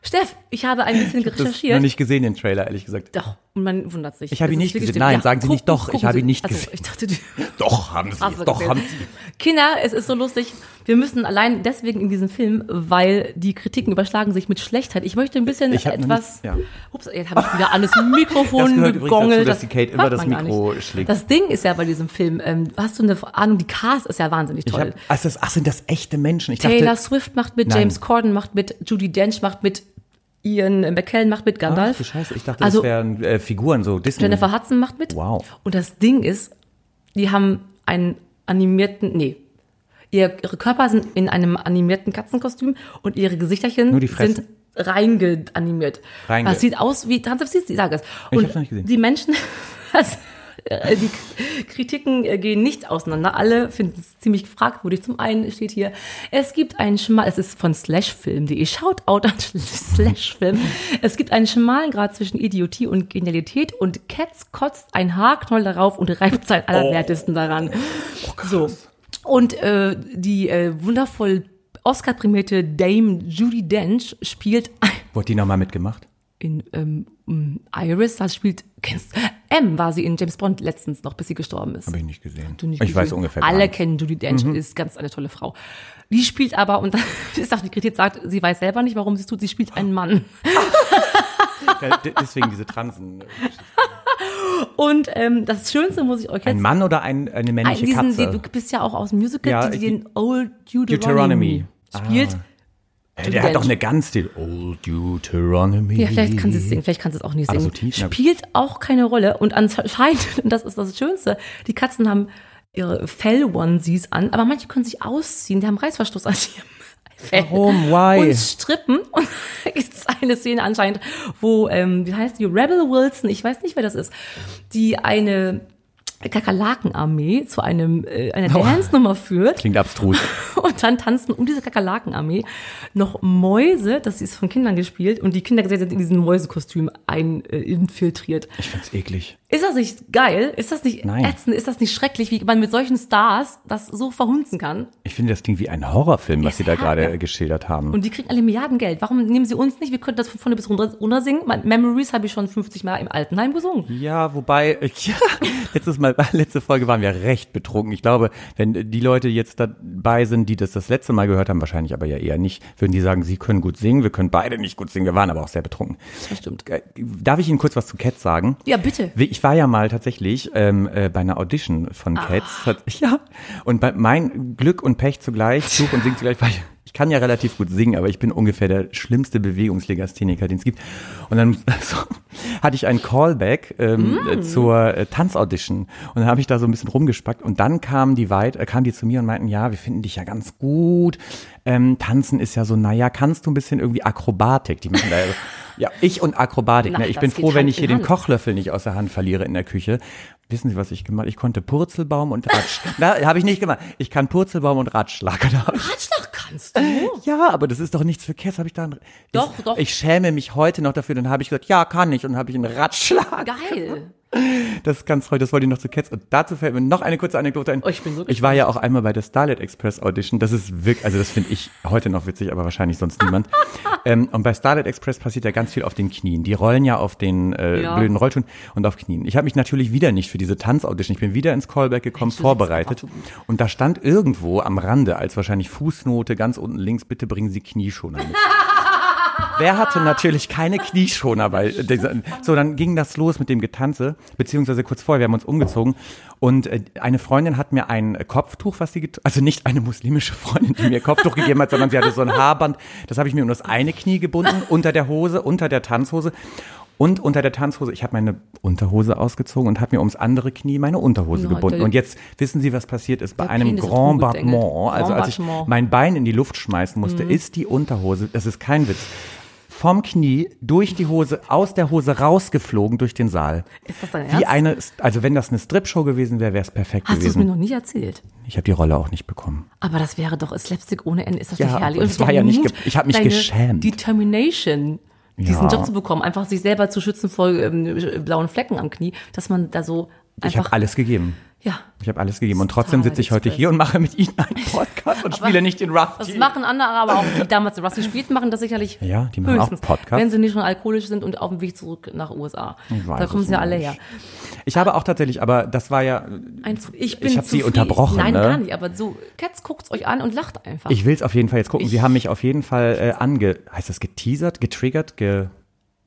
Steff, ich habe ein bisschen Das recherchiert. noch nicht gesehen, den Trailer, ehrlich gesagt. Doch. Und man wundert sich. Ich habe ihn nicht gesehen. Nein, sagen Sie guck- nicht doch, gucken ich habe ihn nicht Ach so, gesehen. Ich dachte, Doch, haben Sie. du doch, gesehen. haben Sie. Kinder, es ist so lustig. Wir müssen allein deswegen in diesem Film, weil die Kritiken überschlagen sich mit Schlechtheit. Ich möchte ein bisschen Ich etwas. nicht- ja. Ups, jetzt habe ich wieder das Mikrofon Das gegongelt. dazu, dass die Kate hört immer das Mikro schlägt. Das Ding ist ja bei diesem Film, ähm, hast du eine Ahnung, die Cast ist ja wahnsinnig Ich toll. hab, ach, das, ach, sind das echte Menschen? Ich Taylor dachte, Swift macht mit, Nein. James Corden macht mit, Judy Dench macht mit, Ian McKellen macht mit, ach, Gandalf. du Scheiße, ich dachte, Also- das wären äh, Figuren, so Disney. Jennifer Hudson macht mit. Wow. Und das Ding ist, die haben einen animierten, nee, ihr, ihre Körper sind in einem animierten Katzenkostüm und ihre Gesichterchen sind reingeanimiert. Reinge- Das sieht aus wie, Hans, ich sage es. Ich Und hab's noch nicht gesehen. die Menschen, die Kritiken äh, gehen nicht auseinander. Alle finden es ziemlich fragwürdig. Zum einen steht hier, es gibt einen schmal, es ist von Slashfilm.de, schaut out an Slashfilm. Es gibt einen schmalen Grad zwischen Idiotie und Genialität und Cats kotzt ein Haarknoll darauf und reibt sein Allerwertesten daran. so. Und äh, die äh, wundervoll Oscar-prämierte Dame Judy Dench spielt Wurde die nochmal mitgemacht? in ähm, Iris, das spielt, kennst M war sie in James Bond letztens noch, bis sie gestorben ist. Habe ich nicht gesehen. Nicht ich weiß gesehen. ungefähr. gar Alle. Mhm. kennen Judy Dench, ist ganz eine tolle Frau. Die spielt aber, und das ist auch die Kritik sagt, sie weiß selber nicht, warum sie es tut, sie spielt einen Mann. Ja, deswegen diese Transen. Und ähm, das Schönste muss ich euch Ein jetzt Mann oder ein, eine Ein- männliche diesen, Katze? die, du bist ja auch aus dem Musical, Ja, die, ich- den Old Deuteronomy, Deuteronomy. spielt. Hey, der hat doch eine ganz die Old Deuteronomy. Ja, vielleicht kann sie es singen, vielleicht kann sie es auch nicht singen. so tief? Spielt auch keine Rolle und anscheinend, und das ist das Schönste, die Katzen haben ihre Fell-Onesies an, aber manche können sich ausziehen, die haben Reißverschluss an ihrem Fell. Warum? Why? Und strippen. Und da gibt es eine Szene anscheinend, wo, ähm, wie heißt die, Rebel Wilson, ich weiß nicht, wer das ist, die eine Kakerlakenarmee zu einem äh, einer Dance-Nummer führt Klingt abstrus. und dann tanzen um diese Kakerlakenarmee noch Mäuse, das ist von Kindern gespielt und die Kinder sind in diesen Mäusekostüm ein, äh, infiltriert. Ich find's eklig. Ist das nicht geil? Ist das nicht Nein. ätzend? Ist das nicht schrecklich, wie man mit solchen Stars das so verhunzen kann? Ich finde, das klingt wie ein Horrorfilm, was Sie da gerade ja. äh, geschildert haben. Und die kriegen alle Milliarden Geld. Warum nehmen sie uns nicht? Wir könnten das von vorne bis runter, runter singen. Mein Memories habe ich schon 50 Mal im Altenheim gesungen. Ja, wobei, ja, letztes Mal, letzte Folge waren wir recht betrunken. Ich glaube, wenn die Leute jetzt dabei sind, die das das letzte Mal gehört haben, wahrscheinlich aber ja eher nicht, würden die sagen, sie können gut singen, wir können beide nicht gut singen, wir waren aber auch sehr betrunken. Das stimmt. Äh, Darf ich Ihnen kurz was zu Cats sagen? Ja, bitte. Ich war ja mal tatsächlich ähm, äh, bei einer Audition von Cats. Hat, ja. Und bei mein Glück und Pech zugleich, Fluch und Sing zugleich, ich, ich kann ja relativ gut singen, aber ich bin ungefähr der schlimmste Bewegungslegastheniker, den es gibt. Und dann so, hatte ich einen Callback ähm, äh, zur äh, Tanzaudition und dann habe ich da so ein bisschen rumgespackt und dann kamen die weit, äh, kamen die zu mir und meinten, ja, wir finden dich ja ganz gut. Ähm, Tanzen ist ja so, naja, kannst du ein bisschen irgendwie Akrobatik? Die machen da ja, ich und Akrobatik. Na, ne? Ich bin froh, wenn ich hier den Hand. Kochlöffel nicht aus der Hand verliere in der Küche. Wissen Sie, was ich gemacht habe? Ich konnte Purzelbaum und Ratsch. Na, habe ich nicht gemacht. Ich kann Purzelbaum und Ratschlag. Da Ratschlag kannst du. Ja, aber das ist doch nichts für Käse. Habe ich dann? Doch, ich, doch. Ich schäme mich heute noch dafür. Dann habe ich gesagt, ja, kann ich. Und dann habe ich einen Ratschlag. Geil. Das ist ganz toll. Das wollte ich noch zu Cats. Und dazu fällt mir noch eine kurze Anekdote ein. Oh, ich bin so Ich war ja auch einmal bei der Starlet Express Audition. Das ist wirklich, also das finde ich heute noch witzig, aber wahrscheinlich sonst niemand. ähm, und bei Starlet Express passiert ja ganz viel auf den Knien. Die rollen ja auf den äh, Ja. blöden Rollschuhen und auf Knien. Ich habe mich natürlich wieder nicht für diese Tanzaudition. Ich bin wieder ins Callback gekommen, du vorbereitet. Und da stand irgendwo am Rande als wahrscheinlich Fußnote ganz unten links, bitte bringen Sie Knieschoner mit. Wer hatte natürlich keine Knieschoner bei so dann ging das los mit dem Getanze, beziehungsweise kurz vorher, wir haben uns umgezogen und äh, eine Freundin hat mir ein Kopftuch, was sie, also nicht eine muslimische Freundin, die mir Kopftuch gegeben hat, sondern sie hatte so ein Haarband, das habe ich mir um das eine Knie gebunden, unter der Hose, unter der Tanzhose und unter der Tanzhose, ich habe meine Unterhose ausgezogen und habe mir ums andere Knie meine Unterhose Ja, gebunden. Und jetzt wissen Sie, was passiert ist bei Der einem Grand. Battement, also als ich mein Bein in die Luft schmeißen musste, ist die Unterhose, das ist kein Witz, vom Knie durch die Hose, aus der Hose rausgeflogen durch den Saal. Ist das dein Wie Ernst? eine, also wenn das eine Stripshow gewesen wäre, wäre es perfekt Hast du es mir gewesen. noch nie erzählt? Ich habe die Rolle auch nicht bekommen. Aber das wäre doch Slapstick ohne Ende. Ist das Ja, nicht herrlich? Und es war ja nicht Mut, ich hab mich deine geschämt. Determination, diesen Ja. Job zu bekommen, einfach sich selber zu schützen vor ähm, blauen Flecken am Knie, dass man da so Ich habe einfach. alles gegeben. Ja. Ich habe alles gegeben und trotzdem sitze ich heute hier und mache mit Ihnen einen Podcast und spiele nicht den Das Rusty. machen andere aber auch, die damals Rusty spielt, machen das sicherlich. Ja, die machen auch Podcasts. Wenn sie nicht schon alkoholisch sind und auf dem Weg zurück nach USA. Ich weiß Da kommen sie ja alle her. Ich habe auch tatsächlich, aber das war ja, Ein, ich bin Ich hab zu sie unterbrochen, Nein, ne? gar nicht, aber so, Cats guckt's euch an und lacht einfach. ich will es auf jeden Fall jetzt gucken. Sie Ich- haben mich auf jeden Fall äh, ange, heißt das geteasert, getriggert, ge,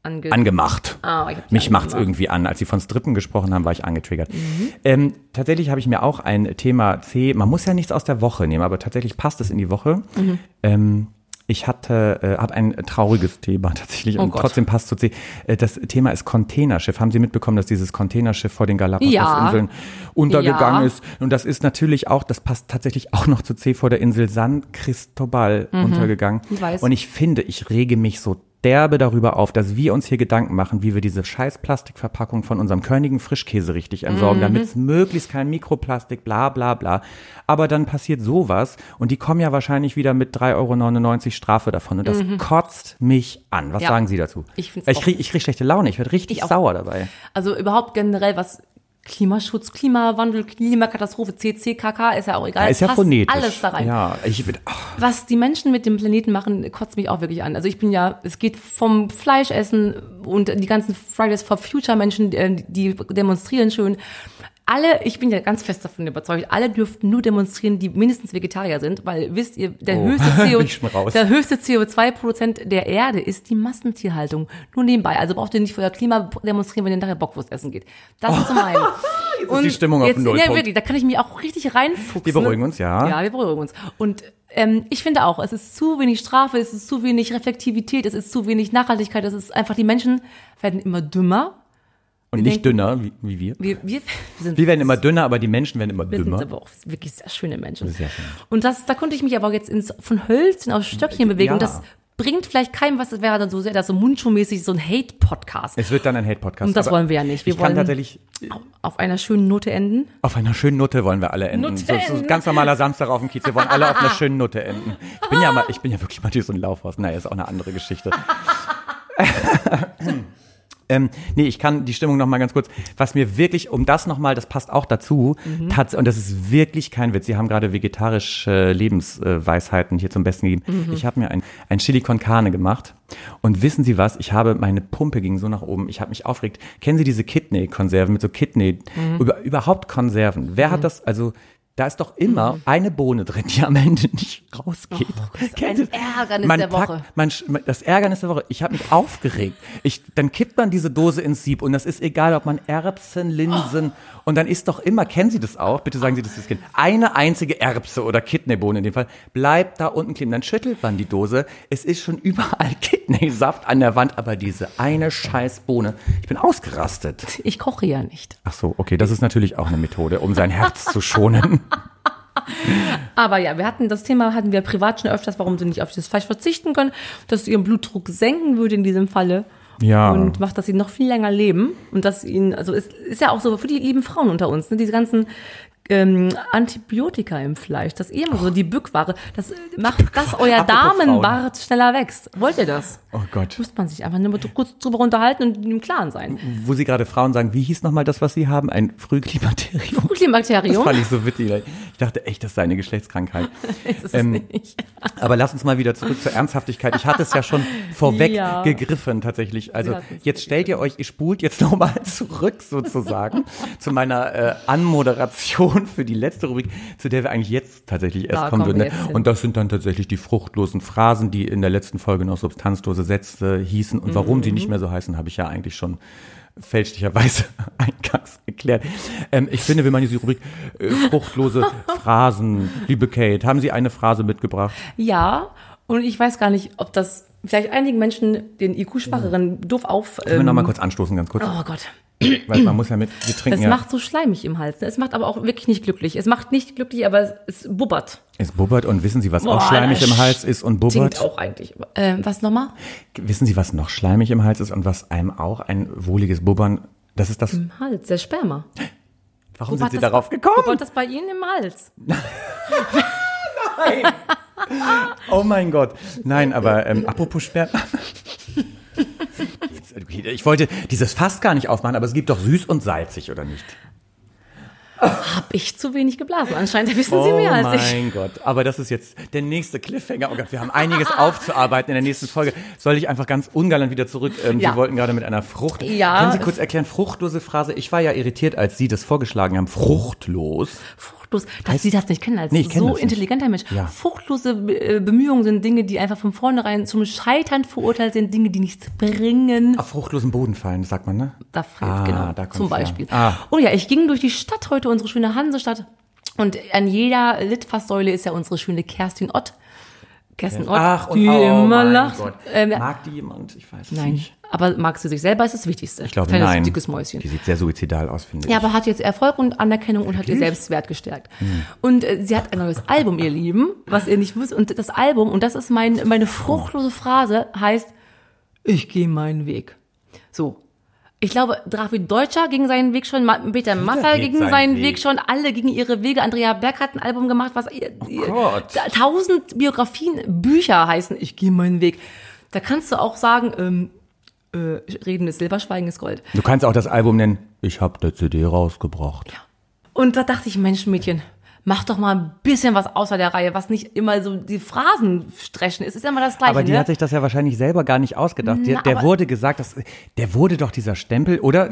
Ange angemacht. Ah, Mich macht's angemacht. irgendwie an. Als Sie von Strippen gesprochen haben, war ich angetriggert. Mhm. Ähm, tatsächlich habe ich mir auch ein Thema C. Man muss ja nichts aus der Woche nehmen, aber tatsächlich passt es in die Woche. Mhm. Ähm, ich hatte, äh, habe ein trauriges Thema tatsächlich Oh und Gott. trotzdem passt zu C. Äh, das Thema ist Containerschiff. Haben Sie mitbekommen, dass dieses Containerschiff vor den Galapagosinseln untergegangen Ja. ist? Und das ist natürlich auch, das passt tatsächlich auch noch zu C vor der Insel San Cristobal untergegangen. Mhm. Ich weiß. Und ich finde, ich rege mich so derbe darüber auf, dass wir uns hier Gedanken machen, wie wir diese scheiß Plastikverpackung von unserem körnigen Frischkäse richtig entsorgen, damit es möglichst kein Mikroplastik, bla bla bla. Aber dann passiert sowas und die kommen ja wahrscheinlich wieder mit 3,99 Euro Strafe davon und das kotzt mich an. Was Ja. sagen Sie dazu? Ich ich auch- krieg, schlechte Laune, ich werde richtig Ich sauer dabei. Also überhaupt generell was Klimaschutz, Klimawandel, Klimakatastrophe, CCKK, ist ja auch egal. Ja, ist ja phonetisch. alles da rein. Ja, ich bin, ach, Was die Menschen mit dem Planeten machen, kotzt mich auch wirklich an. Also ich bin ja, es geht vom Fleischessen und die ganzen Fridays for Future Menschen, äh, die demonstrieren schön. Alle, ich bin ja ganz fest davon überzeugt, alle dürften nur demonstrieren, die mindestens Vegetarier sind, weil wisst ihr, der Oh, höchste CO, der höchste CO2-Produzent der Erde ist die Massentierhaltung. Nur nebenbei. Also braucht ihr nicht für euer Klima demonstrieren, wenn ihr nachher Bockwurst essen geht. Das ist zum einen. Jetzt ist die Stimmung auf jetzt, Ja, Nullpunkt. wirklich, da kann ich mich auch richtig reinfuchsen. Wir beruhigen uns, ja. Ja, wir beruhigen uns. Und ähm, ich finde auch, es ist zu wenig Strafe, es ist zu wenig Reflektivität, es ist zu wenig Nachhaltigkeit, es ist einfach, die Menschen werden immer dümmer. Und wir nicht denken- dünner, wie, wie wir. Wir, wir, wir sind Wir werden immer dünner, aber die Menschen werden immer wir sind dümmer. aber auch wirklich sehr schöne Menschen. Sehr schön. Und das, da konnte ich mich aber jetzt ins, von Hölzchen auf Stöckchen bewegen. Ja. Und das bringt vielleicht keinem was, das wäre dann so sehr, das so mundschuhmäßig so ein Hate-Podcast. Es wird dann ein Hate-Podcast. Und das wollen wir ja nicht. Wir ich kann wollen- tatsächlich, Auf einer schönen Note enden. auf einer schönen Nutte wollen wir alle enden. So, so ganz normaler Samstag auf dem Kiez. Wir wollen alle auf einer schönen Nutte enden. Ich bin ja mal, ich bin ja wirklich so ein Laufhaus. Naja, ist auch eine andere Geschichte. Ähm, nee, ich kann die Stimmung noch mal ganz kurz. Was mir wirklich, um das noch mal, das passt auch dazu, Mhm. und das ist wirklich kein Witz. Sie haben gerade vegetarische Lebensweisheiten hier zum Besten gegeben. Mhm. Ich habe mir ein, ein Chili con Carne gemacht und wissen Sie was? Ich habe meine Pumpe ging so nach oben. Ich habe mich aufgeregt. Kennen Sie diese Kidney-Konserven mit so Kidney? Mhm. Über, überhaupt Konserven. Wer hat das? Also da ist doch immer eine Bohne drin, die am Ende nicht rausgeht. Kennen Mhm. ein Sie- Ärgernis man der packt- Woche. sch- man- das Ärgernis der Woche. Ich habe mich aufgeregt. Ich, dann kippt man diese Dose ins Sieb und das ist egal, ob man Erbsen, Linsen und dann ist doch immer, kennen Sie das auch? Bitte sagen Sie das das Kind. Eine einzige Erbse oder Kidneybohne in dem Fall bleibt da unten kleben. Dann schüttelt man die Dose. Es ist schon überall Kidneysaft an der Wand, aber diese eine scheiß Bohne. Ich bin ausgerastet. Ich koche ja nicht. Ach so, okay, das ist natürlich auch eine Methode, um sein Herz zu schonen. Aber ja, wir hatten das Thema, hatten wir privat schon öfters, warum sie nicht auf dieses Fleisch verzichten können, dass es ihren Blutdruck senken würde in diesem Falle. Ja. Und macht, dass sie noch viel länger leben. Und dass ihnen, also es ist ja auch so für die lieben Frauen unter uns, ne, diese ganzen ähm, Antibiotika im Fleisch, das eh immer so die Bückware, das macht, dass euer Damenbart schneller wächst. Wollt ihr das? Oh Gott. Muss man sich einfach nur kurz drüber unterhalten und im Klaren sein. Wo Sie gerade Frauen sagen, wie hieß nochmal das, was Sie haben? Ein Frühklimakterium. Das Frühlingsbakterium fand ich so witzig. Ich dachte echt, das sei eine Geschlechtskrankheit. ähm. Aber lass uns mal wieder zurück zur Ernsthaftigkeit. Ich hatte es ja schon vorweg Ja. gegriffen tatsächlich. Also jetzt stellt ihr euch, ihr spult jetzt nochmal zurück sozusagen zu meiner äh, Anmoderation für die letzte Rubrik, zu der wir eigentlich jetzt tatsächlich erst Da kommen würden. Ne? Und das sind dann tatsächlich die fruchtlosen Phrasen, die in der letzten Folge noch substanzlose Sätze hießen. Und warum sie Mhm. nicht mehr so heißen, habe ich ja eigentlich schon fälschlicherweise eingangs erklärt. Ähm, ich finde, wir machen diese Rubrik äh, fruchtlose Phrasen. Liebe Kate, haben Sie eine Phrase mitgebracht? Ja, und ich weiß gar nicht, ob das vielleicht einigen Menschen, den IQ-Schwacheren, doof auf. Können wir Ähm, noch mal kurz anstoßen, ganz kurz? oh Gott. Weil man muss ja mit, wir trinken Es ja, macht so schleimig im Hals. ne? Es macht aber auch wirklich nicht glücklich. Es macht nicht glücklich, aber es, es bubbert. es bubbert und wissen Sie, was Boah, auch schleimig im Hals ist und bubbert? auch eigentlich. Äh, was nochmal? Wissen Sie, was noch schleimig im Hals ist und was einem auch ein wohliges Bubbern, das ist das, Im Hals, der Sperma. warum Bubbert sind Sie das- darauf gekommen? Bubbert das bei Ihnen im Hals? Oh mein Gott. Nein, aber ähm, apropos Sperma. Ich wollte dieses Fass gar nicht aufmachen, aber es gibt doch süß und salzig, oder nicht? Hab ich zu wenig geblasen. Anscheinend wissen Sie mehr oh als ich. mein Gott. Aber das ist jetzt der nächste Cliffhanger. Oh Gott, wir haben einiges aufzuarbeiten in der nächsten Folge. Soll ich einfach ganz ungalant wieder zurück? Ähm, Ja. Sie wollten gerade mit einer Frucht. Ja. Können Sie kurz erklären, fruchtlose Phrase? Ich war ja irritiert, als Sie das vorgeschlagen haben. Fruchtlos. Fruchtlos, dass Sie das nicht kennen als Nee, ich kenn so intelligenter Mensch. Ja. Fruchtlose äh, Bemühungen sind Dinge, die einfach von vornherein zum Scheitern verurteilt sind, Dinge, die nichts bringen. Auf fruchtlosen Boden fallen, sagt man, ne? Da fällt, Ah, genau, da zum. Beispiel. Ah. Oh ja, ich ging durch die Stadt heute, unsere schöne Hansestadt. Und an jeder Litfaßsäule ist ja unsere schöne Kerstin Ott. Kerstin Ott, Ach, und die oh immer mein lacht. Gott. Ähm, Mag die jemand? Ich weiß es nein, nicht. aber magst du sich selber, ist das Wichtigste. Ich glaube, nein. dickes Mäuschen. Die sieht sehr suizidal aus, finde ich. Ja, aber hat jetzt Erfolg und Anerkennung und hat ihr Selbstwert gestärkt. Hm. Und äh, sie hat ein neues Album, ihr Lieben, was ihr nicht wisst. Und das Album, und das ist mein, meine fruchtlose Phrase, heißt, ich gehe meinen Weg. So. Ich glaube, David Deutscher ging seinen Weg schon, Peter Maffay ging seinen seinen Weg. Weg. schon, alle gingen ihre Wege. Andrea Berg hat ein Album gemacht, was Oh tausend Biografien, Bücher heißen, ich gehe meinen Weg. Da kannst du auch sagen, ähm, äh, Reden ist Silber, Schweigen ist Gold. Du kannst auch das Album nennen, ich habe der CD rausgebracht. Und da dachte ich, Mensch, Mädchen, mach doch mal ein bisschen was außer der Reihe, was nicht immer so die Phrasen strechen ist. Ist immer das Gleiche. Aber die ne? hat sich das ja wahrscheinlich selber gar nicht ausgedacht. Der, Na, der aber- wurde gesagt, dass, der wurde doch dieser Stempel, oder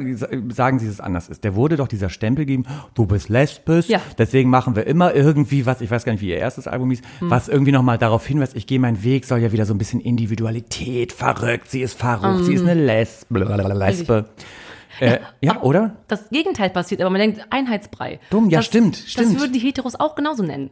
sagen Sie, dass es anders ist, der wurde doch dieser Stempel gegeben, du bist lesbisch, Ja. deswegen machen wir immer irgendwie was, ich weiß gar nicht, wie ihr erstes Album hieß, Hm. was irgendwie nochmal darauf hinweist, ich gehe meinen Weg, soll ja wieder so ein bisschen Individualität, verrückt, sie ist verrückt, sie ist eine Lesbe, Lesbe. Äh, ja, oder? das Gegenteil passiert, aber man denkt Einheitsbrei. Dumm, ja, das, stimmt, Das stimmt. würden die Heteros auch genauso nennen.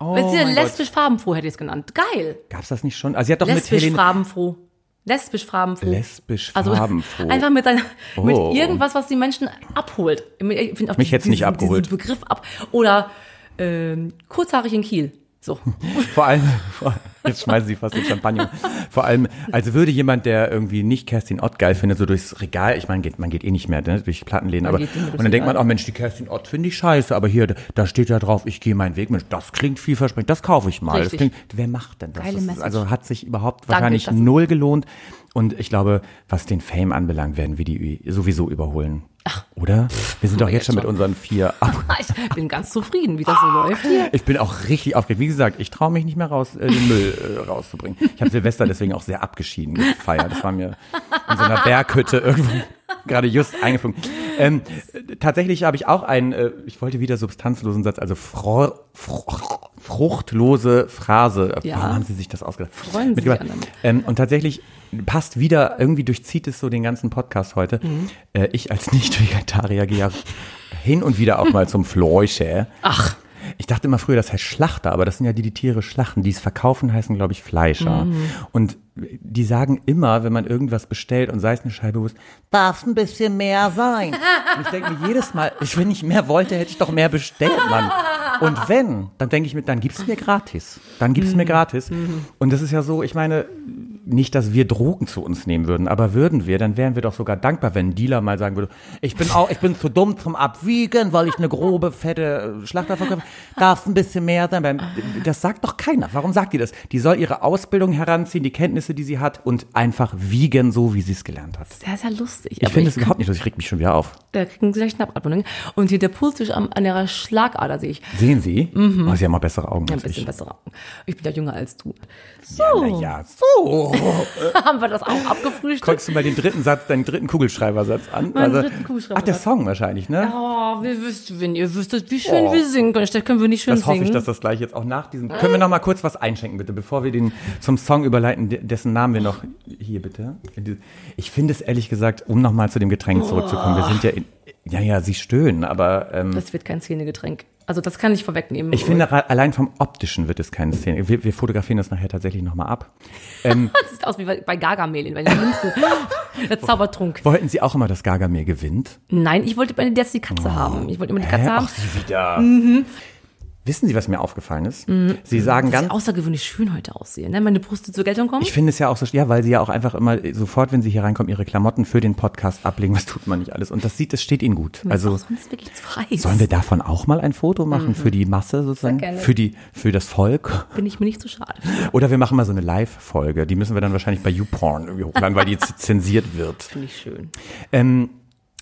Oh Wenn sie lesbisch farbenfroh hätte ich es genannt. Geil. Gab's das nicht schon? Also sie hat doch mit Lesbisch Helene... farbenfroh. Lesbisch farbenfroh. Lesbisch Also farbenfroh. einfach mit, einer, Oh. mit irgendwas, was die Menschen abholt. Ich finde auch Mich hätt's nicht abgeholt. Begriff ab. Oder ähm, kurzhaarig in Kiel. So. Vor allem, vor, jetzt schmeißen sie fast den Champagner. Vor allem, als würde jemand, der irgendwie nicht Kerstin Ott geil findet, so durchs Regal, ich meine, man geht eh nicht mehr ne, durch Plattenläden, Man aber durchs und dann denkt man, Regal. oh Mensch, die Kerstin Ott finde ich scheiße, aber hier, da- steht ja drauf, ich gehe meinen Weg, Mensch, das klingt vielversprechend, das kaufe ich mal. Das klingt, wer macht denn das? Geile das ist, also hat sich überhaupt Danke, wahrscheinlich null gelohnt. Und ich glaube, was den Fame anbelangt, werden wir die sowieso überholen. Oder? Wir sind doch jetzt jetzt schon mit unseren vier Ich bin ganz zufrieden, wie das so läuft hier. Ich bin auch richtig aufgeregt. Wie gesagt, ich traue mich nicht mehr raus, äh, den Müll äh, rauszubringen. Ich habe Silvester deswegen auch sehr abgeschieden gefeiert. Das war mir in so einer Berghütte irgendwo gerade just eingeflogen. Ähm, äh, tatsächlich habe ich auch einen, äh, ich wollte wieder substanzlosen Satz, also fro fro fruchtlose Phrase. Ja. Warum haben Sie sich das ausgedacht? Freuen Sie sich. Ähm, und tatsächlich passt wieder, irgendwie durchzieht es so den ganzen Podcast heute. Mhm. Äh, ich als Nicht-Vegetarier gehe ja hin und wieder auch mal zum Fleischer. Ach. Ich dachte immer früher, das heißt Schlachter, aber das sind ja die, die Tiere schlachten. Die es verkaufen, heißen, glaube ich, Fleischer. Mhm. Und die sagen immer, wenn man irgendwas bestellt und sei es eine Scheibe Wurst, darf ein bisschen mehr sein. und ich denke mir jedes Mal, ich, wenn ich mehr wollte, hätte ich doch mehr bestellt, Mann. Und wenn, dann denke ich mir, dann gib's mir gratis. Dann gib's Mhm. mir gratis. Und das ist ja so, ich meine, nicht, dass wir Drogen zu uns nehmen würden, aber würden wir, dann wären wir doch sogar dankbar, wenn ein Dealer mal sagen würde, ich bin auch, ich bin zu dumm zum Abwiegen, weil ich eine grobe, fette äh, Schlachter verkaufe. Darf ein bisschen mehr sein. Das sagt doch keiner. Warum sagt die das? Die soll ihre Ausbildung heranziehen, die Kenntnisse, die sie hat und einfach wiegen, so wie sie es gelernt hat. Sehr, sehr lustig. Ich finde es überhaupt nicht lustig, ich reg mich schon wieder auf. Da kriegen sie gleich Schnappatmung. Und hier der Puls durch an, an ihrer Schlagader sehe ich. Sehen Sie? Oh, sie haben mal bessere Augen Ein als bisschen ich. bessere Augen. Ich bin ja jünger als du. So, Na ja, so. haben wir das auch abgefrühstückt. Guckst du mal den dritten Satz, deinen dritten Kugelschreibersatz an? Meinen dritten Kugelschreibersatz. Ach, der Song wahrscheinlich, ne? Oh, wir wüssten, wenn ihr wüsstet, wie schön wir singen können. Das können wir nicht schön Das hoffe singen. ich, dass das gleich jetzt auch nach diesem. Können wir noch mal kurz was einschenken, bitte, bevor wir den zum Song überleiten, de- dessen Namen wir noch hier bitte. Ich finde es ehrlich gesagt, um noch mal zu dem Getränk zurückzukommen. Wir sind ja, in, ja, ja, Sie stöhnen, aber ähm, das wird kein Szenegetränk. Also das kann ich vorwegnehmen. ich finde allein vom optischen wird es keine Szene. Wir, wir fotografieren das nachher tatsächlich noch mal ab. Ähm, das sieht aus wie bei Gargamel, bei der Münze. Der Zaubertrunk. wollten Sie auch immer, dass Gargamel gewinnt? Nein, ich wollte bei der die Katze haben. Ich wollte immer die Katze Hä? haben. Ach, Sie wieder. Wissen Sie, was mir aufgefallen ist? Mhm. Sie sagen ganz ich außergewöhnlich schön heute aussehe. Ne? Meine Brüste zur Geltung kommen. Ich finde es ja auch so, ja, weil sie ja auch einfach immer sofort, wenn sie hier reinkommen, ihre Klamotten für den Podcast ablegen. Was tut man nicht alles? Und das sieht, das steht ihnen gut. Also sonst wirklich heiß. sollen wir davon auch mal ein Foto machen für die Masse sozusagen, Mhm. Für die, für das Volk? Bin ich mir nicht zu schade. Oder wir machen mal so eine Live-Folge. Die müssen wir dann wahrscheinlich bei YouPorn irgendwie hochladen, weil die z- zensiert wird. Finde ich schön. Ähm,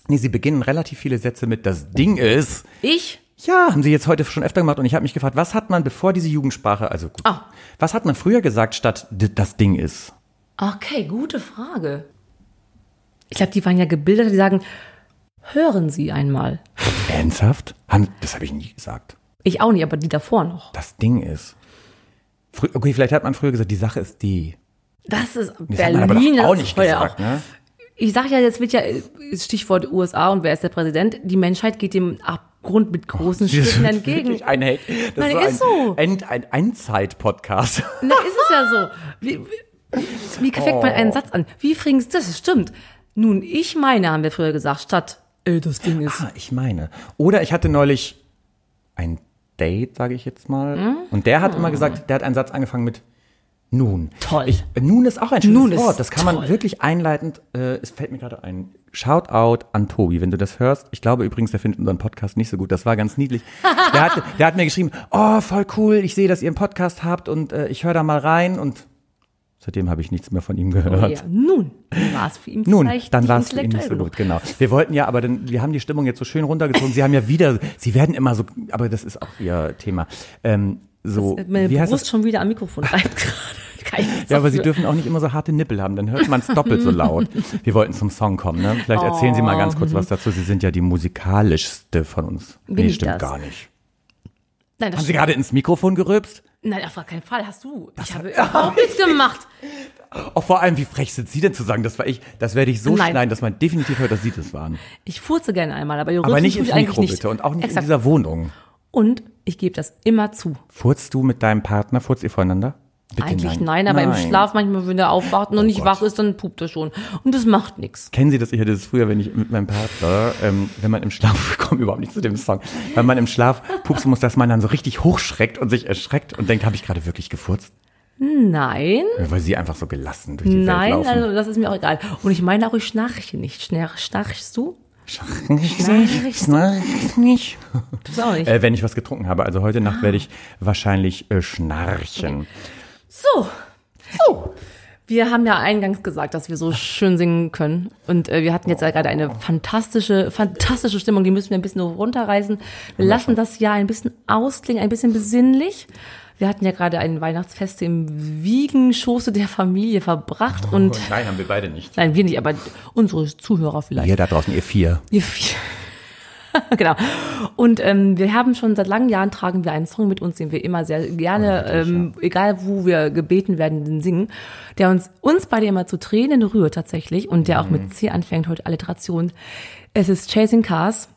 nee, sie beginnen relativ viele Sätze mit, das Ding ist, Ich? Ja, haben sie jetzt heute schon öfter gemacht und ich habe mich gefragt, was hat man, bevor diese Jugendsprache, also gut, Ah. was hat man früher gesagt, statt das Ding ist? Okay, gute Frage. Ich glaube, die waren ja gebildet, die sagen, hören Sie einmal. Ernsthaft? Das habe ich nie gesagt. Ich auch nicht, aber die davor noch. Das Ding ist. Okay, vielleicht hat man früher gesagt, die Sache ist die. Das ist Das Berlin. doch auch das nicht gesagt, auch. ne? Ich sage ja, jetzt wird ja äh, Stichwort USA und wer ist der Präsident? Die Menschheit geht dem Abgrund mit großen ist Schritten entgegen. ein Hate. Das Nein, ist so so. ein, ein Endzeit-Podcast. Na, ist es ja so. Wie, wie, wie fängt man einen Satz an? Wie fängst das? Stimmt. Nun, ich meine, haben wir früher gesagt, statt, äh, das Ding ist. Ah, ich meine. Oder ich hatte neulich ein Date, sage ich jetzt mal. Hm? Und der hat immer gesagt, der hat einen Satz angefangen mit nun. Toll. Ich, nun ist auch ein schönes Nun Wort. Das kann man toll. wirklich einleitend, äh, es fällt mir gerade ein. Shoutout an Tobi, wenn du das hörst. Ich glaube übrigens, der findet unseren Podcast nicht so gut. Das war ganz niedlich. Der hat, der hat mir geschrieben, oh, voll cool, ich sehe, dass ihr einen Podcast habt und äh, ich höre da mal rein und seitdem habe ich nichts mehr von ihm gehört. Oh ja, nun, war es für ihn Nun, vielleicht dann war es für ihn nicht so gut, genau. Wir wollten ja, aber dann, wir haben die Stimmung jetzt so schön runtergezogen. Sie haben ja wieder, Sie werden immer so, aber das ist auch Ihr Thema. Ähm, so, genug. Meine wie heißt Brust das? schon wieder am Mikrofon reibt gerade. Nichts Ja, aber Sie dafür. dürfen auch nicht immer so harte Nippel haben, dann hört man es doppelt so laut. Wir wollten zum Song kommen, ne? Vielleicht erzählen Sie mal ganz kurz was dazu. Sie sind ja die musikalischste von uns. Bin nee, stimmt das? gar nicht. Nein, das Haben Sie gerade ins Mikrofon gerülpst? Nein, auf gar keinen Fall. Hast du. Ich habe überhaupt nichts gemacht. Oh, vor allem, wie frech sind Sie denn zu sagen, das war ich? Das werde ich so Nein. schneiden, dass man definitiv hört, dass Sie das waren. Ich furze gerne einmal, aber, Aber rülpsen nicht ins Mikro nicht. bitte und auch nicht Exakt. in dieser Wohnung. Und ich gebe das immer zu. Furzt du mit deinem Partner, furzt ihr voneinander? Bitte Eigentlich nein, aber im Schlaf manchmal, wenn er aufwacht und noch nicht Oh Gott. wach ist, dann pupt er schon. Und das macht nichts. Kennen Sie das? Ich hatte das früher, wenn ich mit meinem Partner, ähm, wenn man im Schlaf, wir kommen überhaupt nicht zu dem Song, wenn man im Schlaf pupsen muss, dass man dann so richtig hochschreckt und sich erschreckt und denkt, habe ich gerade wirklich gefurzt? Nein, Weil sie einfach so gelassen durch die nein, Welt laufen. also das ist mir auch egal. Und ich meine auch, ich schnarche nicht. Schnarch, schnarchst du? Schnarchst Schnarchst nicht. Das auch nicht. Äh, wenn ich was getrunken habe. Also heute Nacht werde ich wahrscheinlich äh, schnarchen. So. So. Wir haben ja eingangs gesagt, dass wir so schön singen können. Und äh, wir hatten jetzt ja gerade eine fantastische, fantastische Stimmung. Die müssen wir ein bisschen runterreißen. Wir lassen das Jahr ein bisschen ausklingen, ein bisschen besinnlich. Wir hatten ja gerade ein Weihnachtsfest im Wiegenschoße der Familie verbracht. Und Nein, haben wir beide nicht. nein, wir nicht, aber unsere Zuhörer vielleicht. Ihr da draußen, ihr vier. Wir vier. genau. Und ähm, wir haben schon seit langen Jahren tragen wir einen Song mit uns, den wir immer sehr gerne, ähm, egal wo wir gebeten werden, den singen, der uns uns beide immer zu Tränen rührt tatsächlich und der auch mit C anfängt heute Alliteration. Es ist Chasing Cars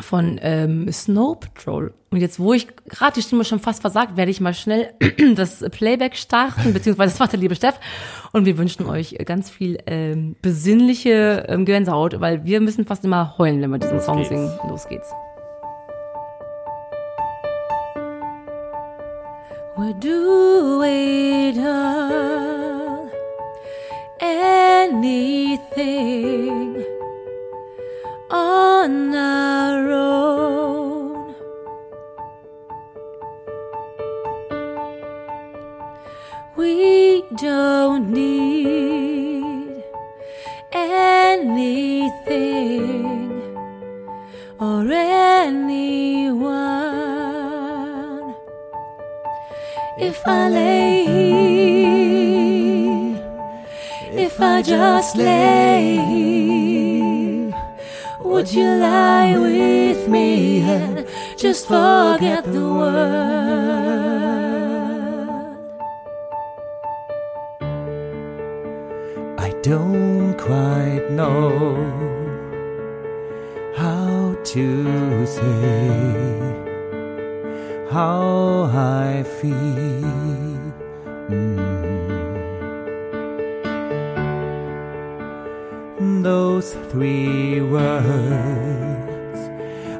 von ähm, Snow Patrol. Und jetzt, wo ich gerade die Stimme schon fast versagt, werde ich mal schnell das Playback starten, beziehungsweise das macht der liebe Steff. Und wir wünschen euch ganz viel ähm, besinnliche ähm, Gänsehaut, weil wir müssen fast immer heulen, wenn wir diesen Song geht's. singen. Los geht's. We're doing all, anything on our own. We don't need anything or anyone. If I lay here, if I just lay here, would you lie with me and just forget the world? I don't quite know how to say how I feel. Those three words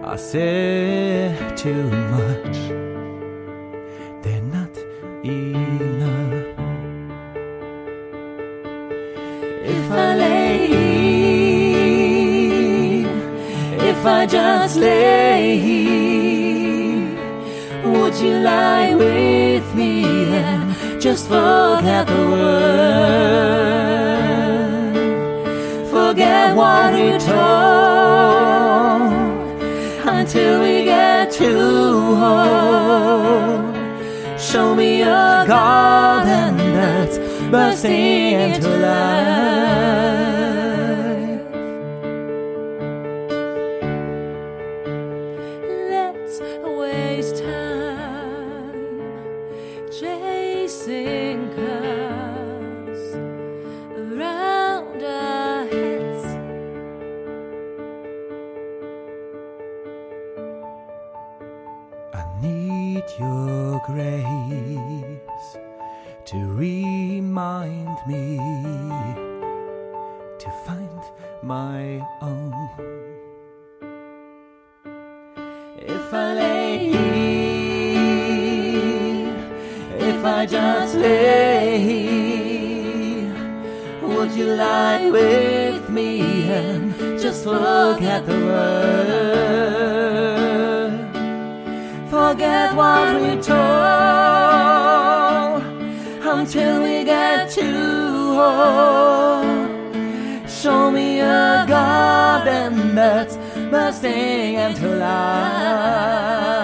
are said too much. They're not enough. If I lay if I just lay would you lie with me and just forget the world? Forget what we told until we get to hold. Show me a garden that's bursting into life. To find my own. If I lay here, if I just lay here, would you lie with me and just forget the world? Forget what we told until we get too old a garden that must sing and to life.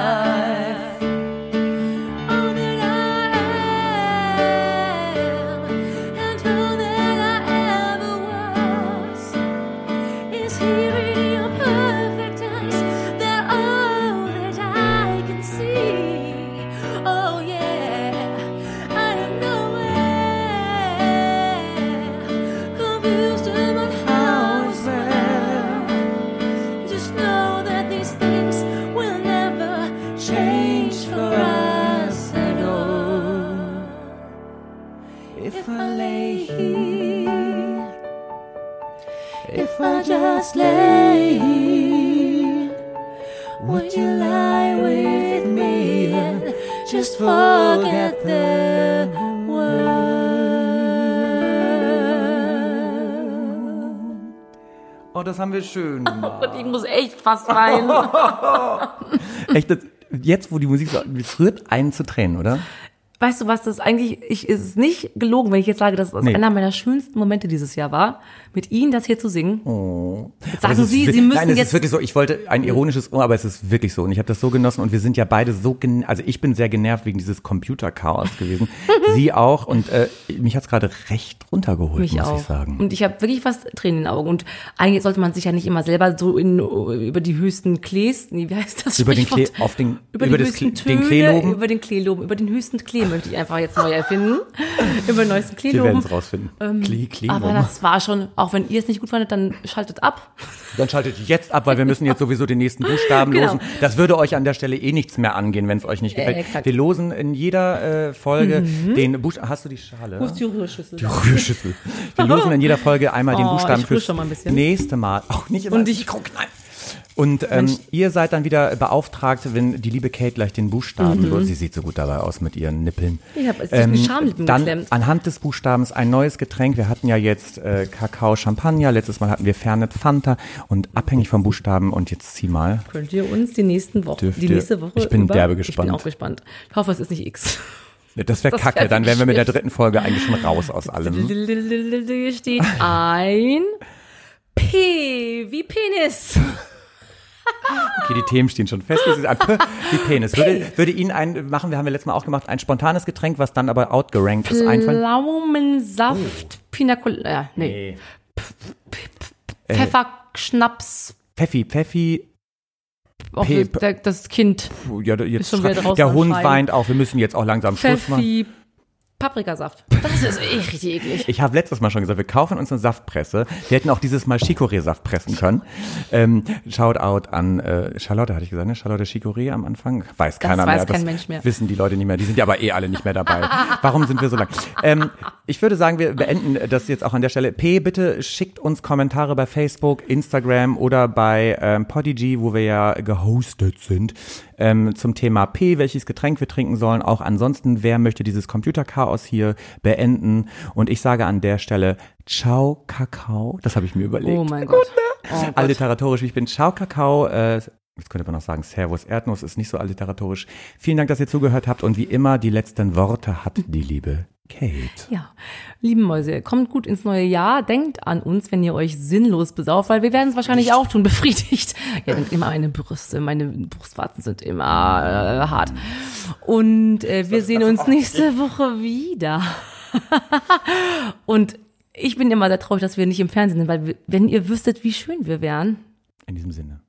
Oh, das haben wir schön gemacht. Und ich muss echt fast weinen. Echt, das, jetzt, wo die Musik so, es rührt einen zu Tränen, oder? Weißt du, was das eigentlich, ich, es ist nicht gelogen, wenn ich jetzt sage, dass das Nee. einer meiner schönsten Momente dieses Jahr war, mit Ihnen das hier zu singen. Oh. Jetzt sagen es Sie, Sie müssen Nein, es jetzt ist wirklich so. Ich wollte ein ironisches Ohr, aber es ist wirklich so. Und ich habe das so genossen. Und wir sind ja beide so, gen also ich bin sehr genervt wegen dieses Computerchaos gewesen. Sie auch. Und äh, mich hat's gerade recht runtergeholt, mich muss auch. ich sagen. Und ich habe wirklich fast Tränen in den Augen. Und eigentlich sollte man sich ja nicht immer selber so in, über die höchsten Klees, nee, wie heißt das Über den? Klee- auf den- über, über das Klee- den Töne, Klee loben? Über den Klee loben, über den höchsten Klee möchte ich einfach jetzt neu erfinden. über den neuesten Klee wir werden loben. es rausfinden. Ähm, Klee, Klee, aber loben. das war schon, auch wenn ihr es nicht gut fandet, dann schaltet ab. Dann schaltet jetzt ab, weil wir müssen jetzt sowieso den nächsten Buchstaben Genau. losen. Das würde euch an der Stelle eh nichts mehr angehen, wenn es euch nicht gefällt. Äh, wir losen in jeder äh, Folge den Buchstaben. Hast du die Schale? Wo ist die Rührschüssel? Die Rührschüssel. Wir losen in jeder Folge einmal den Oh, Buchstaben ich rühr fürs nächste Mal. Auch nicht immer Und ich- Mikro knallen. Und ähm, ihr seid dann wieder beauftragt, wenn die liebe Kate gleich den Buchstaben, Mhm. sie sieht so gut dabei aus mit ihren Nippeln. Ich hab jetzt die Schamlippen dann geklemmt. anhand des Buchstabens ein neues Getränk. Wir hatten ja jetzt äh, Kakao Champagner, letztes Mal hatten wir Fernet Fanta und abhängig vom Buchstaben und jetzt zieh mal. Könnt ihr uns die nächsten Wochen, die nächste Woche Ich bin über, derbe Ich gespannt. bin auch gespannt. Ich hoffe, es ist nicht X. Das wäre Das wär kacke, dann wären wir mit der dritten Folge eigentlich schon raus aus allem. Hier steht ein P wie Penis. Okay, die Themen stehen schon fest. Ist wie Penis. Würde, würde Ihnen ein, machen wir, haben wir letztes Mal auch gemacht, ein spontanes Getränk, was dann aber outgerankt ist, einfallen? Pflaumensaft, Pina Colada, äh, nee, Pfefferschnaps, Pfeffi, Pfeffi, auch das, Kind, ja, jetzt schon wieder draußen der Hund weint auch, wir müssen jetzt auch langsam Schluss machen. Paprikasaft. Das ist eh richtig eklig. Ich habe letztes Mal schon gesagt, wir kaufen uns eine Saftpresse. Wir hätten auch dieses Mal Chicorée-Saft pressen können. Ähm, Shoutout an äh, Charlotte, hatte ich gesagt, ne? Charlotte Chicorée am Anfang. Weiß keiner weiß mehr. kein Mensch mehr. Wissen die Leute nicht mehr. Die sind ja aber eh alle nicht mehr dabei. Warum sind wir so lang? Ähm, ich würde sagen, wir beenden das jetzt auch an der Stelle. P, bitte schickt uns Kommentare bei Facebook, Instagram oder bei ähm, Podigy, wo wir ja gehostet sind, ähm, zum Thema P, welches Getränk wir trinken sollen. Auch ansonsten, wer möchte dieses Computerchaos hier beenden? Und ich sage an der Stelle, ciao Kakao. Das habe ich mir überlegt. Oh mein Gott. Oh Gott. Alliteratorisch, ich bin Ciao Kakao. Äh, jetzt könnte man noch sagen, Servus Erdnuss ist nicht so alliteratorisch. Vielen Dank, dass ihr zugehört habt und wie immer, die letzten Worte hat die liebe Kate. Ja, lieben Mäuse, kommt gut ins neue Jahr. Denkt an uns, wenn ihr euch sinnlos besauft, weil wir werden es wahrscheinlich auch tun, befriedigt. Ja, denkt immer meine Brüste, meine Brustwarzen sind immer äh, hart. Und äh, wir sehen uns nächste Woche wieder. Und ich bin immer sehr traurig, dass wir nicht im Fernsehen sind, weil wir, wenn ihr wüsstet, wie schön wir wären. In diesem Sinne.